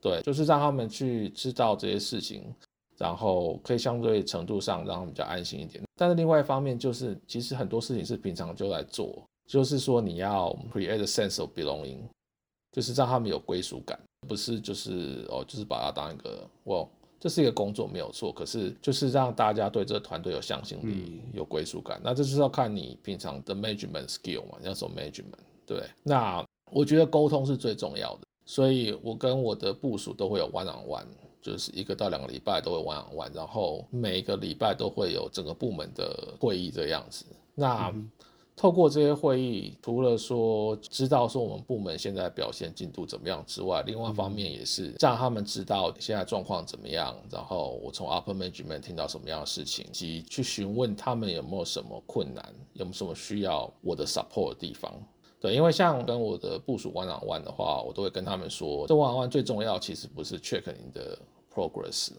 对，就是让他们去知道这些事情，然后可以相对程度上让他们比较安心一点。但是另外一方面，就是其实很多事情是平常就来做，就是说你要 create a sense of belonging，就是让他们有归属感，不是就是哦，就是把它当一个哦，这是一个工作没有错，可是就是让大家对这个团队有向心力、有归属感。那这就是要看你平常的 management skill 嘛，要走 management，对。那我觉得沟通是最重要的，所以我跟我的部署都会有 one on one，就是一个到两个礼拜都会 one on one，然后每一个礼拜都会有整个部门的会议这样子。那透过这些会议，除了说知道说我们部门现在表现进度怎么样之外，另外一方面也是让他们知道现在状况怎么样，然后我从 upper management 听到什么样的事情，及去询问他们有没有什么困难，有没有什么需要我的 support 的地方。对，因为像跟我的部署 one on one 的话，我都会跟他们说，这 one on one 最重要其实不是 check 你的 progress。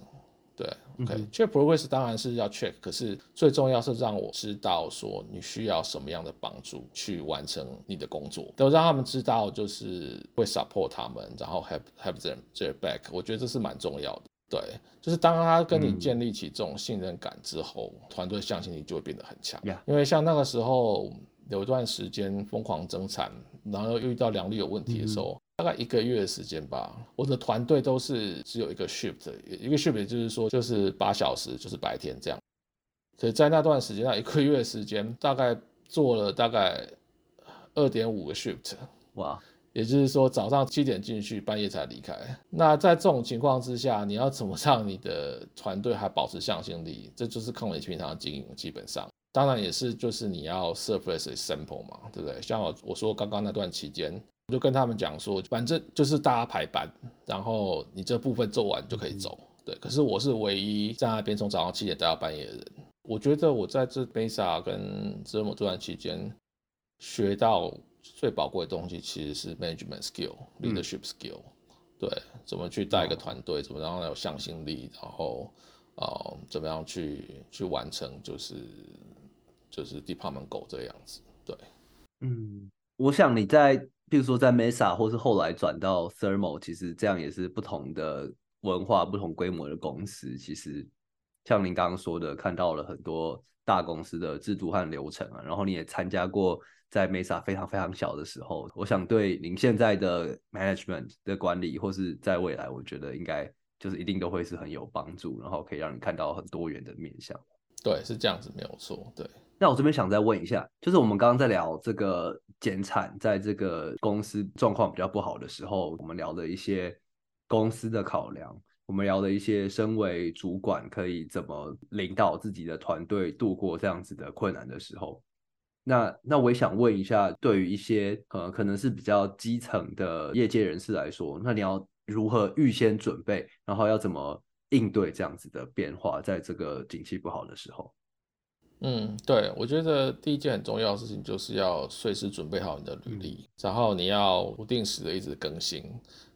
对，OK，check progress 当然是要 check，可是最重要是让我知道说你需要什么样的帮助去完成你的工作，都让他们知道就是会 support 他们，然后 have have them their back，我觉得这是蛮重要的。对，就是当他跟你建立起这种信任感之后，嗯、团队向心力就会变得很强。因为像那个时候有一段时间疯狂增产，然后又遇到良率有问题的时候。嗯大概一个月的时间吧，我的团队都是只有一个 shift，一个 shift 就是说就是八小时，就是白天这样。所以在那段时间，那一个月的时间，大概做了大概二点五个 shift，哇，也就是说早上七点进去，半夜才离开。那在这种情况之下，你要怎么让你的团队还保持向心力？这就是康美平常的经营，基本上，当然也是就是你要 a sample 嘛，对不对？像我我说刚刚那段期间。我就跟他们讲说，反正就是大家排班，然后你这部分做完就可以走。对，可是我是唯一在那边从早上七点待到半夜的人。我觉得我在这 Mesa 跟 Thermo 这段期间学到最宝贵的东西，其实是 management skill、leadership skill。对，怎么去带一个团队，怎么让他有向心力，然后呃，怎么样去去完成，就是就是 department goal 这样子。对，嗯，我想你在。譬如说，在 Mesa 或是后来转到 Thermo，其实这样也是不同的文化、不同规模的公司。其实像您刚刚说的，看到了很多大公司的制度和流程啊。然后你也参加过在 Mesa 非常非常小的时候，我想对您现在的 management 的管理，或是在未来，我觉得应该就是一定都会是很有帮助，然后可以让你看到很多元的面向。对，是这样子，没有错。对。那我这边想再问一下，就是我们刚刚在聊这个减产，在这个公司状况比较不好的时候，我们聊的一些公司的考量，我们聊的一些身为主管可以怎么领导自己的团队度过这样子的困难的时候，那那我也想问一下，对于一些呃可能是比较基层的业界人士来说，那你要如何预先准备，然后要怎么应对这样子的变化，在这个景气不好的时候？嗯，对，我觉得第一件很重要的事情就是要随时准备好你的履历，然后你要不定时的一直更新，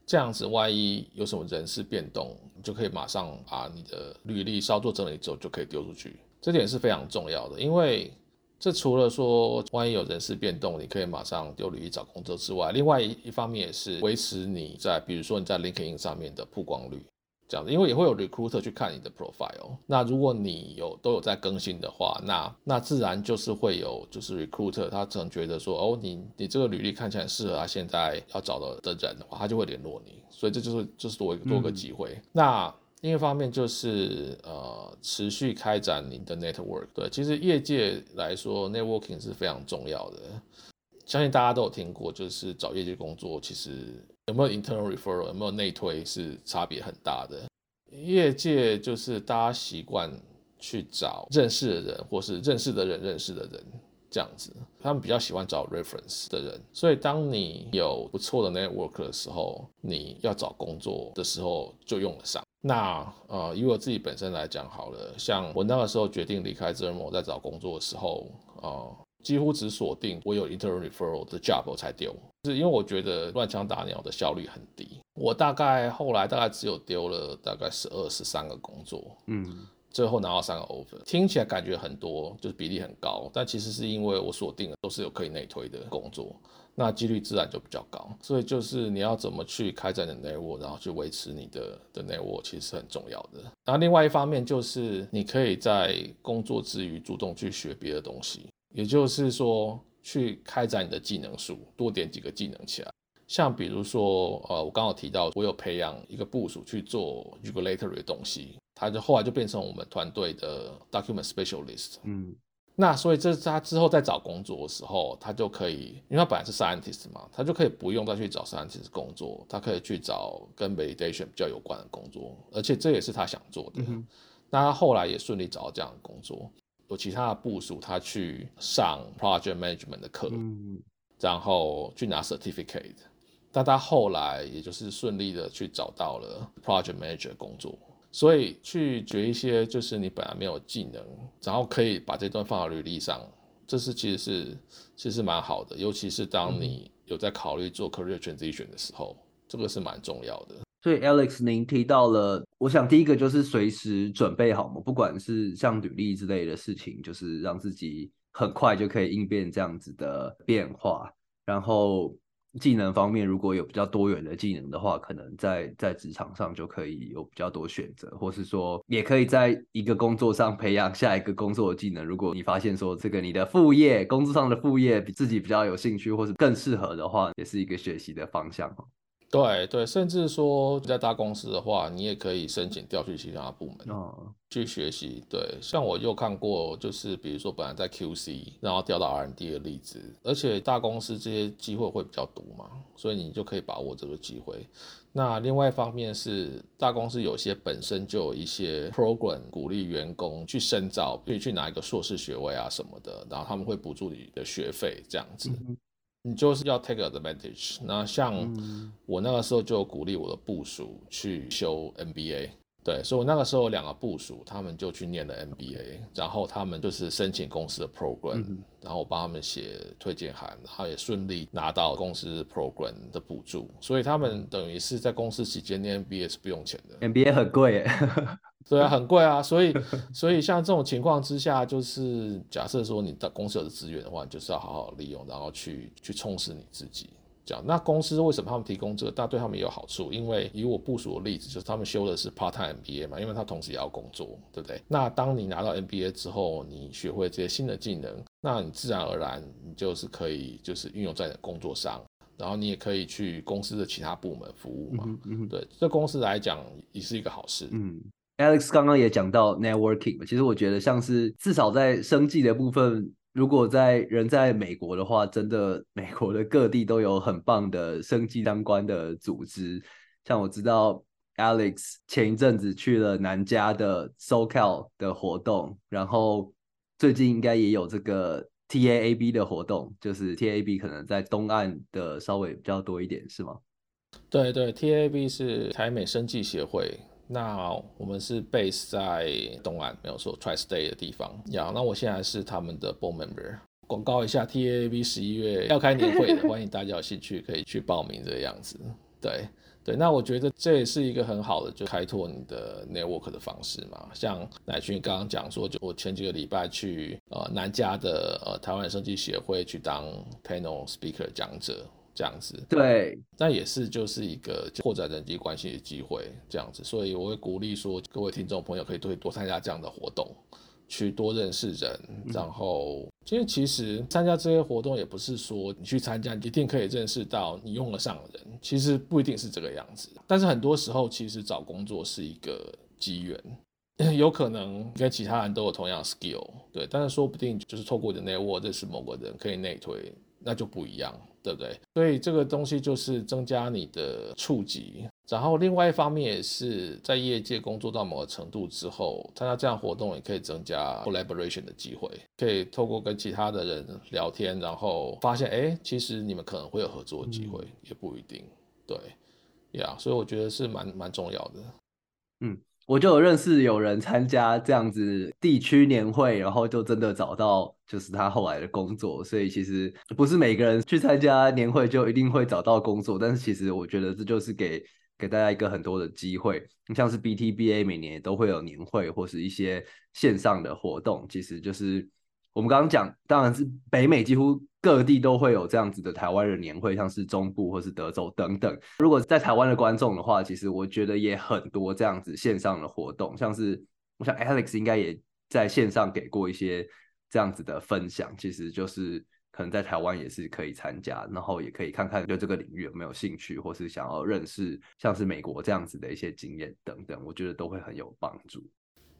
这样子万一有什么人事变动，你就可以马上把你的履历稍作整理之后就可以丢出去，这点是非常重要的，因为这除了说万一有人事变动，你可以马上丢履历找工作之外，另外一一方面也是维持你在，比如说你在 LinkedIn 上面的曝光率。这样子，因为也会有 recruiter 去看你的 profile。那如果你有都有在更新的话，那那自然就是会有就是 recruiter 他可能觉得说，哦，你你这个履历看起来适合他现在要找的的人的话，他就会联络你。所以这就是就是多多个机会。那另一方面就是呃持续开展你的 network。对，其实业界来说 networking 是非常重要的。相信大家都有听过，就是找业界工作其实。有没有 internal referral？有没有内推是差别很大的。业界就是大家习惯去找认识的人，或是认识的人认识的人这样子。他们比较喜欢找 reference 的人。所以当你有不错的 network 的时候，你要找工作的时候就用得上。那呃，以我自己本身来讲好了，像我那个时候决定离开 z e r m o 在找工作的时候，呃，几乎只锁定我有 internal referral 的 job 才丢。是因为我觉得乱枪打鸟的效率很低，我大概后来大概只有丢了大概十二十三个工作，嗯，最后拿到三个 offer，听起来感觉很多，就是比例很高，但其实是因为我锁定的都是有可以内推的工作，那几率自然就比较高。所以就是你要怎么去开展你的 network，然后去维持你的的 network，其实是很重要的。然后另外一方面就是你可以在工作之余主动去学别的东西，也就是说。去开展你的技能树，多点几个技能起来。像比如说，呃，我刚好提到，我有培养一个部署去做 regulatory 的东西，他就后来就变成我们团队的 document specialist。嗯，那所以这是他之后在找工作的时候，他就可以，因为他本来是 scientist 嘛，他就可以不用再去找 scientist 工作，他可以去找跟 validation 比较有关的工作，而且这也是他想做的。嗯、那他后来也顺利找到这样的工作，有其他的部署，他去上 project management 的课。嗯然后去拿 certificate，但他后来也就是顺利的去找到了 project manager 工作，所以去学一些就是你本来没有技能，然后可以把这段放到履历上，这是其实是其实蛮好的，尤其是当你有在考虑做 career transition 的时候，这个是蛮重要的。所以 Alex，您提到了，我想第一个就是随时准备好嘛，不管是像履历之类的事情，就是让自己。很快就可以应变这样子的变化，然后技能方面如果有比较多元的技能的话，可能在在职场上就可以有比较多选择，或是说也可以在一个工作上培养下一个工作的技能。如果你发现说这个你的副业工作上的副业比自己比较有兴趣，或是更适合的话，也是一个学习的方向。对对，甚至说在大公司的话，你也可以申请调去其他部门哦，去学习。对，像我又看过，就是比如说本来在 QC，然后调到 R&D 的例子。而且大公司这些机会会比较多嘛，所以你就可以把握这个机会。那另外一方面是大公司有些本身就有一些 program 鼓励员工去深造，可以去拿一个硕士学位啊什么的，然后他们会补助你的学费这样子。嗯你就是要 take advantage。那像我那个时候就鼓励我的部署去修 MBA，对，所以我那个时候两个部署他们就去念了 MBA，然后他们就是申请公司的 program，然后我帮他们写推荐函，然后也顺利拿到公司 program 的补助，所以他们等于是在公司期间念 MBA 是不用钱的。MBA 很贵耶。对啊，很贵啊，所以所以像这种情况之下，就是假设说你的公司有的资源的话，你就是要好好利用，然后去去充实你自己。这样，那公司为什么他们提供这个？但对他们也有好处，因为以我部署的例子，就是他们修的是 part time MBA 嘛，因为他同时也要工作，对不对？那当你拿到 MBA 之后，你学会这些新的技能，那你自然而然你就是可以就是运用在你的工作上，然后你也可以去公司的其他部门服务嘛。嗯嗯，对，这公司来讲也是一个好事。嗯。Alex 刚刚也讲到 networking，其实我觉得像是至少在生计的部分，如果在人在美国的话，真的美国的各地都有很棒的生计相关的组织。像我知道 Alex 前一阵子去了南加的 SoCal 的活动，然后最近应该也有这个 TAAB 的活动，就是 TAAB 可能在东岸的稍微比较多一点，是吗？对对，TAAB 是台美生技协会。那我们是 base 在东岸，没有说 Tri-State 的地方。呀，那我现在是他们的 board member。广告一下，TAAB 十一月要开年会的，欢迎大家有兴趣可以去报名这个样子。对对，那我觉得这也是一个很好的就开拓你的 network 的方式嘛。像乃俊刚刚讲说，就我前几个礼拜去呃南加的呃台湾生技协会去当 panel speaker 讲者。这样子，对，那也是就是一个扩展人际关系的机会，这样子，所以我会鼓励说，各位听众朋友可以多多参加这样的活动，去多认识人，然后，因为其实参加这些活动也不是说你去参加一定可以认识到你用得上的人，其实不一定是这个样子，但是很多时候其实找工作是一个机缘，<laughs> 有可能跟其他人都有同样 skill，对，但是说不定就是透过你的 network 认识某个人可以内推，那就不一样。对不对？所以这个东西就是增加你的触及，然后另外一方面也是在业界工作到某个程度之后，参加这样活动也可以增加 collaboration 的机会，可以透过跟其他的人聊天，然后发现，哎，其实你们可能会有合作的机会，也不一定。对，呀，所以我觉得是蛮蛮重要的。嗯。我就有认识有人参加这样子地区年会，然后就真的找到就是他后来的工作，所以其实不是每个人去参加年会就一定会找到工作，但是其实我觉得这就是给给大家一个很多的机会，像是 BTBA 每年都会有年会或是一些线上的活动，其实就是。我们刚刚讲，当然是北美几乎各地都会有这样子的台湾人年会，像是中部或是德州等等。如果在台湾的观众的话，其实我觉得也很多这样子线上的活动，像是我想 Alex 应该也在线上给过一些这样子的分享，其实就是可能在台湾也是可以参加，然后也可以看看对这个领域有没有兴趣，或是想要认识像是美国这样子的一些经验等等，我觉得都会很有帮助。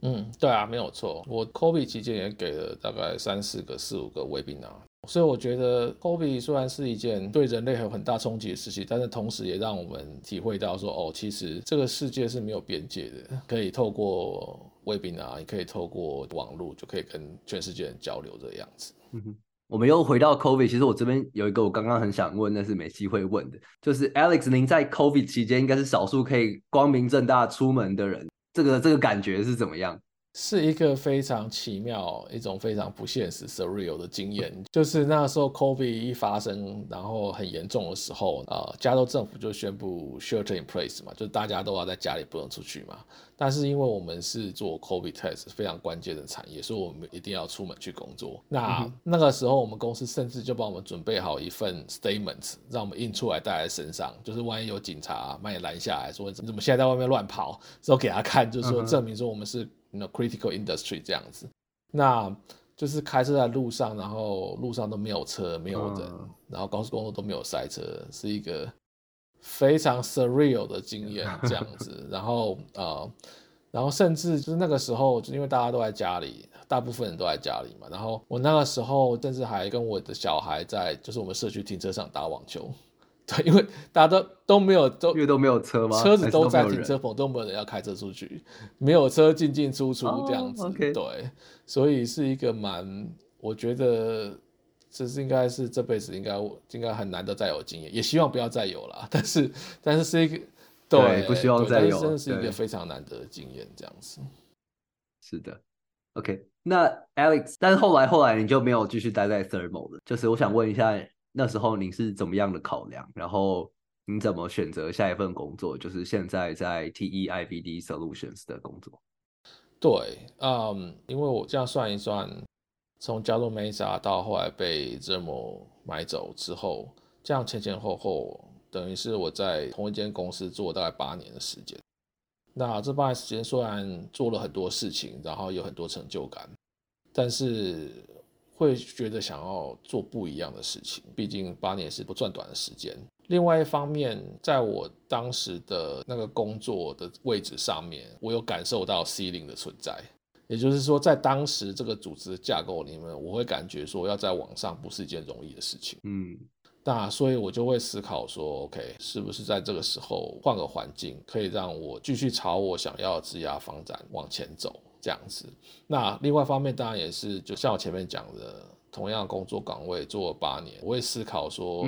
嗯，对啊，没有错。我 COVID 期间也给了大概三四个、四五个微宾啊所以我觉得 COVID 虽然是一件对人类有很大冲击的事情，但是同时也让我们体会到说，哦，其实这个世界是没有边界的，可以透过 webinar，也可以透过网络，就可以跟全世界人交流这个样子。嗯哼，我们又回到 COVID，其实我这边有一个我刚刚很想问，但是没机会问的，就是 Alex，您在 COVID 期间应该是少数可以光明正大出门的人。这个这个感觉是怎么样？是一个非常奇妙、一种非常不现实、surreal 的经验。就是那时候 COVID 一发生，然后很严重的时候，呃，加州政府就宣布 shelter in place 嘛，就是大家都要在家里不能出去嘛。但是因为我们是做 COVID test 非常关键的产业，所以我们一定要出门去工作。那、嗯、那个时候，我们公司甚至就帮我们准备好一份 statement，让我们印出来带在身上，就是万一有警察把你拦下来说你怎么现在在外面乱跑，之后给他看，就是说证明说我们是 critical industry 这样子。那就是开车在路上，然后路上都没有车，没有人，嗯、然后高速公路都没有塞车，是一个。非常 surreal 的经验，<laughs> 这样子，然后呃，然后甚至就是那个时候，就因为大家都在家里，大部分人都在家里嘛，然后我那个时候甚至还跟我的小孩在，就是我们社区停车场打网球，对，因为大家都都没有都，因为都没有车吗？车子都在停车棚，都没有人要开车出去，没有车进进出出这样子，oh. 对，所以是一个蛮，我觉得。这是应该是这辈子应该应该很难得再有经验，也希望不要再有了。<laughs> 但是但是是一个对，对，不希望再有，真的是一个非常难得的经验，这样子。是的，OK。那 Alex，但是后来后来你就没有继续待在 Thermo 了。就是我想问一下，那时候你是怎么样的考量？然后你怎么选择下一份工作？就是现在在 TE-IVD Solutions 的工作。对，嗯，因为我这样算一算。从加入 Mesa 到后来被 Thermo 买走之后，这样前前后后等于是我在同一间公司做大概八年的时间。那这八年时间虽然做了很多事情，然后有很多成就感，但是会觉得想要做不一样的事情。毕竟八年是不算短的时间。另外一方面，在我当时的那个工作的位置上面，我有感受到 ceiling 的存在。也就是说，在当时这个组织的架构里面，我会感觉说要在网上不是一件容易的事情。嗯，那所以我就会思考说，OK，是不是在这个时候换个环境，可以让我继续朝我想要的职业发展往前走这样子。那另外一方面，当然也是就像我前面讲的，同样工作岗位做了八年，我会思考说，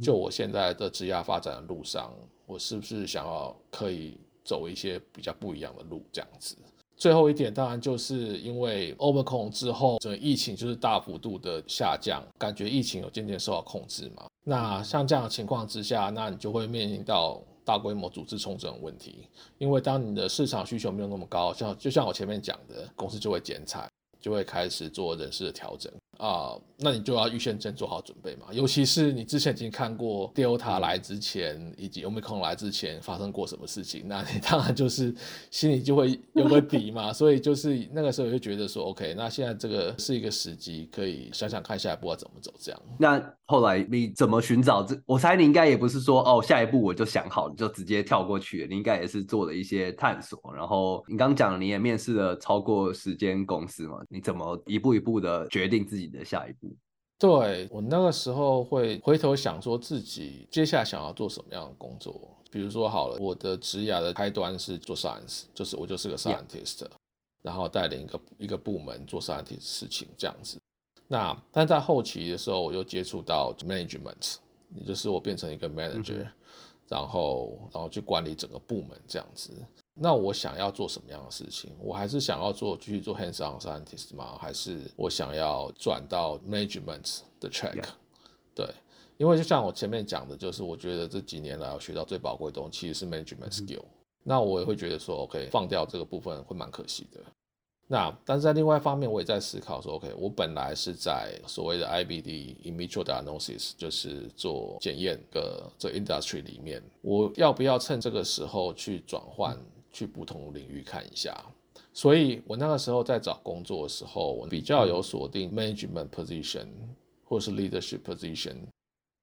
就我现在的职业发展的路上，我是不是想要可以走一些比较不一样的路这样子。最后一点，当然就是因为 Omicron 之后，整个疫情就是大幅度的下降，感觉疫情有渐渐受到控制嘛。那像这样的情况之下，那你就会面临到大规模组织重整问题，因为当你的市场需求没有那么高，像就像我前面讲的，公司就会减产，就会开始做人事的调整。啊、呃，那你就要预先先做好准备嘛。尤其是你之前已经看过 Delta 来之前，以及 Omicron 来之前发生过什么事情，那你当然就是心里就会有个底嘛。<laughs> 所以就是那个时候就觉得说，OK，那现在这个是一个时机，可以想想看下一步要怎么走。这样。那后来你怎么寻找这？我猜你应该也不是说哦，下一步我就想好，你就直接跳过去了。你应该也是做了一些探索。然后你刚刚讲你也面试了超过十间公司嘛？你怎么一步一步的决定自己的下一步，对，我那个时候会回头想说自己接下来想要做什么样的工作。比如说好了，我的职涯的开端是做 science，就是我就是个 scientist. 然后带领一个一个部门做 scientist 事情这样子。那但在后期的时候，我又接触到 management，也就是我变成一个 manager，、mm -hmm. 然后然后去管理整个部门这样子。那我想要做什么样的事情？我还是想要做继续做 hands-on scientist 吗？还是我想要转到 management 的 track？. 对，因为就像我前面讲的，就是我觉得这几年来我学到最宝贵的东西其实是 management skill、嗯。那我也会觉得说，OK，放掉这个部分会蛮可惜的。那但是在另外一方面，我也在思考说，OK，我本来是在所谓的 IBD in vitro diagnosis，就是做检验的这 industry 里面，我要不要趁这个时候去转换？去不同领域看一下，所以我那个时候在找工作的时候，我比较有锁定 management position，或是 leadership position，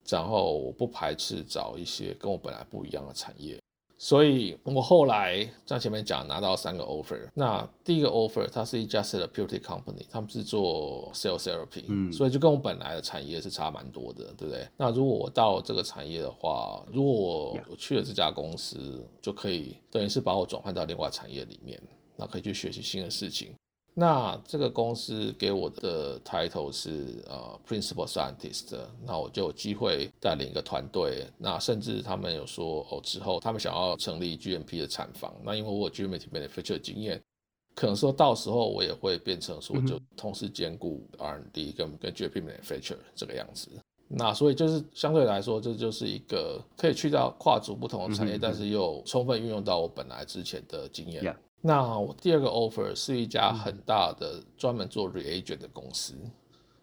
然后我不排斥找一些跟我本来不一样的产业。所以我后来像前面讲拿到三个 offer，那第一个 offer 它是一家 therapeutic company，他们是做 cell therapy，嗯，所以就跟我本来的产业是差蛮多的，对不对？那如果我到这个产业的话，如果我我去了这家公司，就可以等于是把我转换到另外产业里面，那可以去学习新的事情。那这个公司给我的 title 是呃 principal scientist，那我就有机会带领一个团队。那甚至他们有说哦，之后他们想要成立 GMP 的产房。那因为我有 GMP manufacture 的经验，可能说到时候我也会变成说就同时兼顾 R&D 跟跟 GMP manufacture 这个样子。那所以就是相对来说，这就是一个可以去到跨足不同的产业，但是又充分运用到我本来之前的经验。那我第二个 offer 是一家很大的专门做 reagent 的公司，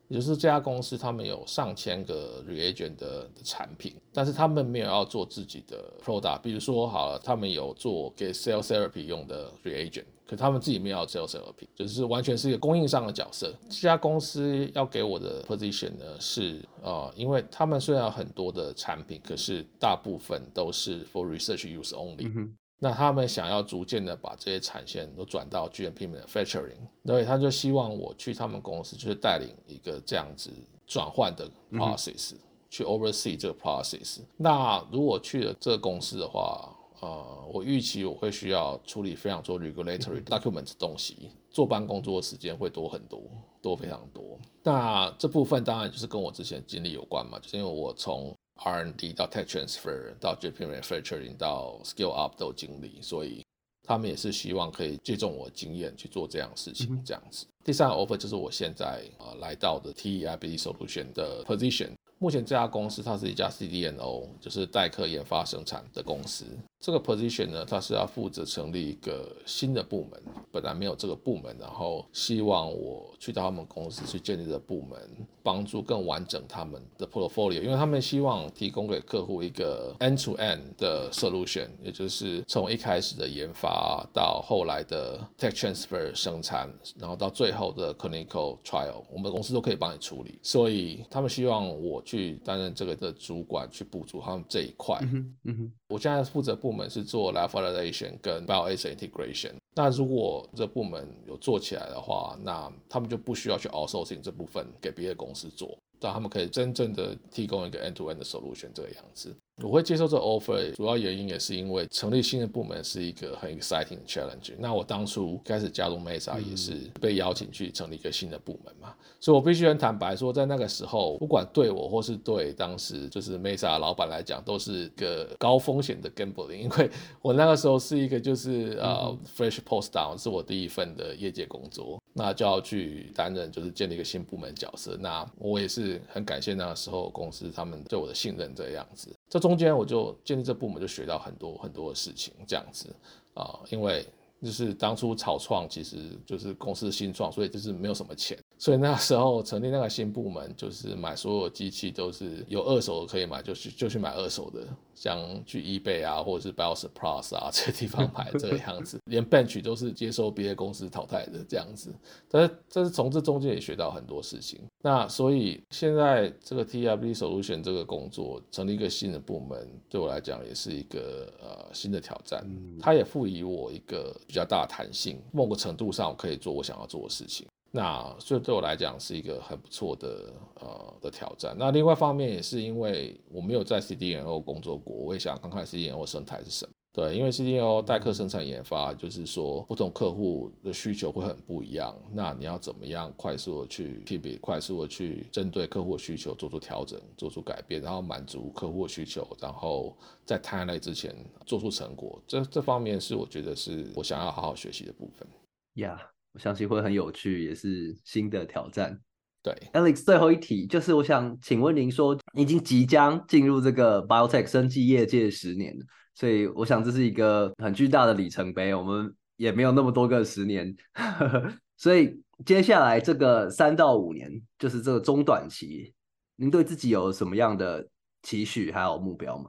也就是这家公司他们有上千个 reagent 的的产品，但是他们没有要做自己的 product。比如说好了，他们有做给 cell therapy 用的 reagent，可他们自己没有要 cell therapy，就是完全是一个供应商的角色。这家公司要给我的 position 呢是呃，因为他们虽然有很多的产品，可是大部分都是 for research use only。嗯那他们想要逐渐的把这些产线都转到 GMP manufacturing，所以他就希望我去他们公司，就是带领一个这样子转换的 process，嗯、去 oversee 这个 process。那如果去了这个公司的话，呃，我预期我会需要处理非常多 regulatory document 的东西，坐班工作的时间会多很多，多非常多。那这部分当然就是跟我之前经历有关嘛，就是因为我从 R&D 到 Tech Transfer 到 GMP Manufacturing 到 Skill Up 都经历，所以他们也是希望可以借重我经验去做这样的事情，这样子。第三个 offer 就是我现在啊、呃、来到的 TEIBD Solution 的 position。目前这家公司它是一家 CDMO，就是代客研发生产的公司。这个 position 呢，它是要负责成立一个新的部门，本来没有这个部门，然后希望我去到他们公司去建立这部门，帮助更完整他们的 portfolio，因为他们希望提供给客户一个 end to end 的 solution，也就是从一开始的研发到后来的 tech transfer 生产，然后到最后的 clinical trial，我们公司都可以帮你处理。所以他们希望我。去担任这个的主管，去补足他们这一块。嗯哼，嗯哼。我现在负责部门是做 lab validation 跟 bioassay integration。那如果这部门有做起来的话，那他们就不需要去 outsourcing 这部分给别的公司做，让他们可以真正的提供一个 end-to-end 的 solution 这个样子。我会接受这 offer，主要原因也是因为成立新的部门是一个很 exciting 的 challenge。那我当初开始加入 Mesa 也是被邀请去成立一个新的部门嘛，所以我必须很坦白说，在那个时候，不管对我或是对当时就是 Mesa 老板来讲，都是个高风险的 gambling，因为我那个时候是一个就是呃 fresh post down，是我第一份的业界工作，那就要去担任就是建立一个新部门角色。那我也是很感谢那个时候公司他们对我的信任这样子。这中间我就建立这部门，就学到很多很多的事情，这样子啊，因为就是当初草创其实就是公司新创，所以就是没有什么钱。所以那时候成立那个新部门，就是买所有机器都是有二手的可以买，就去就去买二手的，像去 eBay 啊，或者是 BioSurplus 啊 <laughs> 这些地方买这个样子，连 Bench 都是接受别的公司淘汰的这样子。但是这是从这中间也学到很多事情。那所以现在这个 TEIBD Solution 这个工作成立一个新的部门，对我来讲也是一个呃新的挑战。它也赋予我一个比较大的弹性，某个程度上我可以做我想要做的事情。那所以对我来讲是一个很不错的呃的挑战。那另外一方面也是因为我没有在 CDNO 工作过，我也想看看 CDNO 生态是什么。对，因为 CDMO 代客生产研发，就是说不同客户的需求会很不一样。那你要怎么样快速的去特別快速的去针对客户的需求做出调整、做出改变，然后满足客户的需求，然后在 time 之前做出成果。这这方面是我觉得是我想要好好学习的部分。Yeah。我相信会很有趣，也是新的挑战。对，Alex，最后一题就是，我想请问您说，你已经即将进入这个 biotech 生技业界十年，所以我想这是一个很巨大的里程碑。我们也没有那么多个十年，<laughs> 所以接下来这个三到五年，就是这个中短期，您对自己有什么样的期许还有目标吗？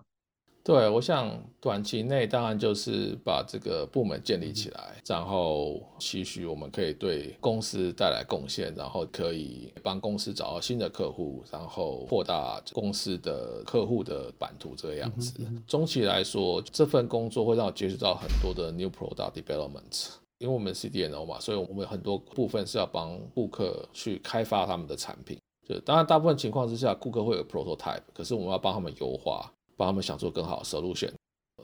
对，我想短期内当然就是把这个部门建立起来，然后期许我们可以对公司带来贡献，然后可以帮公司找到新的客户，然后扩大公司的客户的版图这个样子。中期来说，这份工作会让我接触到很多的 new product development，因为我们 CDNO 嘛，所以我们很多部分是要帮顾客去开发他们的产品。就当然，大部分情况之下，顾客会有 prototype，可是我们要帮他们优化。帮他们想出更好的 solution。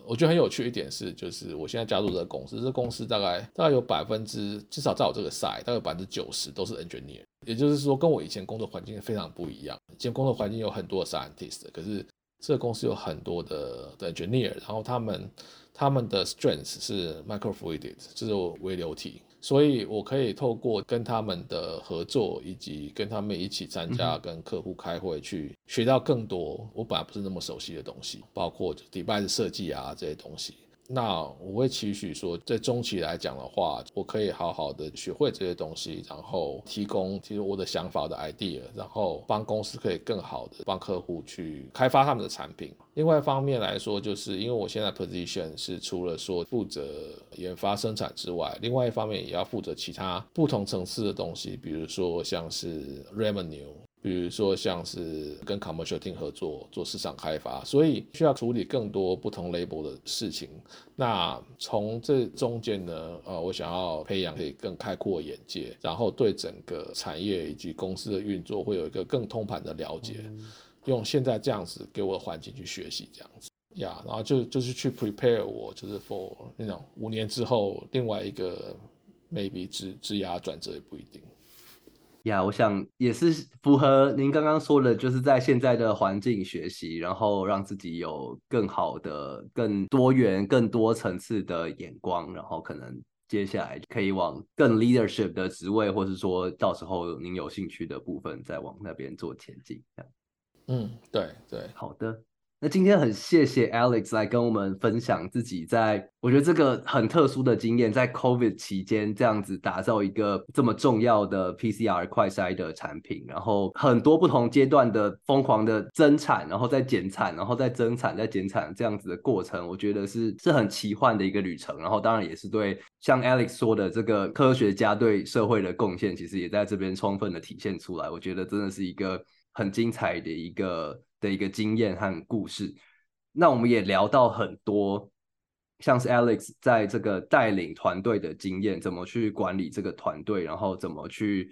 我觉得很有趣一点是，就是我现在加入这个公司，这公司大概大概有百分之至少在我这个 side，大概有百分之九十都是 engineer。也就是说，跟我以前工作环境非常不一样。以前工作环境有很多 scientist，可是这个公司有很多的 engineer，然后他们他们的 strength 是 microfluidic，就是微流体。所以，我可以透过跟他们的合作，以及跟他们一起参加跟客户开会，去学到更多我本来不是那么熟悉的东西，包括 device 设计啊这些东西。那我会期许说，在中期来讲的话，我可以好好的学会这些东西，然后提供其实我的想法的 idea，然后帮公司可以更好的帮客户去开发他们的产品。另外一方面来说，就是因为我现在 position 是除了说负责研发生产之外，另外一方面也要负责其他不同层次的东西，比如说像是 revenue。比如说，像是跟 commercial team 合作做市场开发，所以需要处理更多不同 label 的事情。那从这中间呢，呃，我想要培养可以更开阔眼界，然后对整个产业以及公司的运作会有一个更通盘的了解。用现在这样子给我的环境去学习，这样子呀然后就就是去 prepare 我，就是 for 那种五年之后另外一个 maybe 职职涯转折也不一定。呀，yeah, 我想也是符合您刚刚说的，就是在现在的环境学习，然后让自己有更好的、更多元、更多层次的眼光，然后可能接下来可以往更 leadership 的职位，或是说到时候您有兴趣的部分，再往那边做前进。嗯，对对，好的。那今天很谢谢 Alex 来跟我们分享自己在，我觉得这个很特殊的经验，在 COVID 期间这样子打造一个这么重要的 PCR 快筛的产品，然后很多不同阶段的疯狂的增产，然后再减产，然后再增产，再减产这样子的过程，我觉得是是很奇幻的一个旅程。然后当然也是对像 Alex 说的这个科学家对社会的贡献，其实也在这边充分的体现出来。我觉得真的是一个很精彩的一个。的一个经验和故事，那我们也聊到很多，像是 Alex 在这个带领团队的经验，怎么去管理这个团队，然后怎么去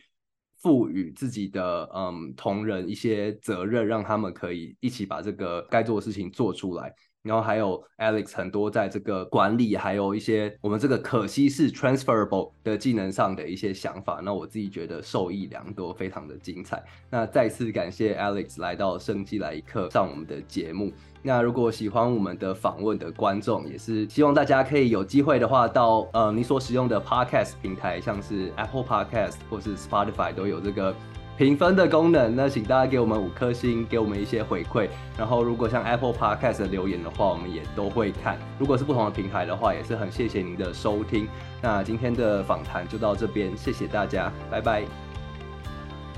赋予自己的嗯同仁一些责任，让他们可以一起把这个该做的事情做出来。然后还有 Alex 很多在这个管理，还有一些我们这个可惜是 transferable 的技能上的一些想法，那我自己觉得受益良多，非常的精彩。那再次感谢 Alex 来到生技来一课上我们的节目。那如果喜欢我们的访问的观众，也是希望大家可以有机会的话到，到呃你所使用的 Podcast 平台，像是 Apple Podcast 或是 Spotify 都有这个。评分的功能，那请大家给我们五颗星，给我们一些回馈。然后，如果像 Apple Podcast 的留言的话，我们也都会看。如果是不同的平台的话，也是很谢谢您的收听。那今天的访谈就到这边，谢谢大家，拜拜。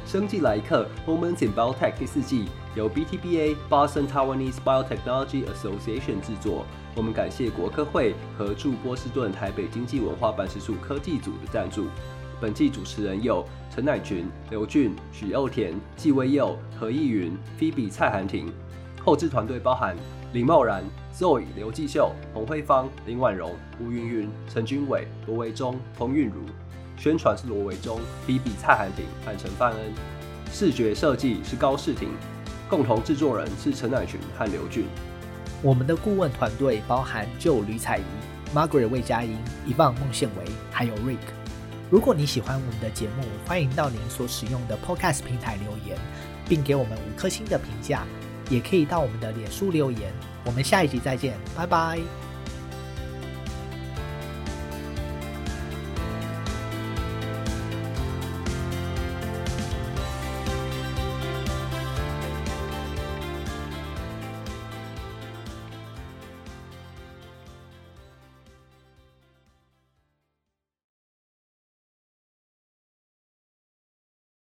生技来客 Moments in Biotech 第四季由 BTBA Boston Taiwanese Biotechnology Association 制作。我们感谢国科会和驻波士顿台北经济文化办事处科技组的赞助。本季主持人有陈乃群、刘俊、许佑田、纪威佑、何义云、Phoebe、蔡涵婷。后制团队包含林茂然、Zoe、刘继秀、洪慧芳、林婉容、吴云云、陈君伟、罗维忠、彭韵如。宣传是罗维忠、Phoebe、蔡涵婷和陈范恩。视觉设计是高世廷。共同制作人是陈乃群和刘俊。我们的顾问团队包含就吕彩仪、Margaret 魏佳莹、Yvonne 孟宪维，还有 Rick。如果你喜欢我们的节目，欢迎到您所使用的 Podcast 平台留言，并给我们五颗星的评价，也可以到我们的脸书留言。我们下一集再见，拜拜。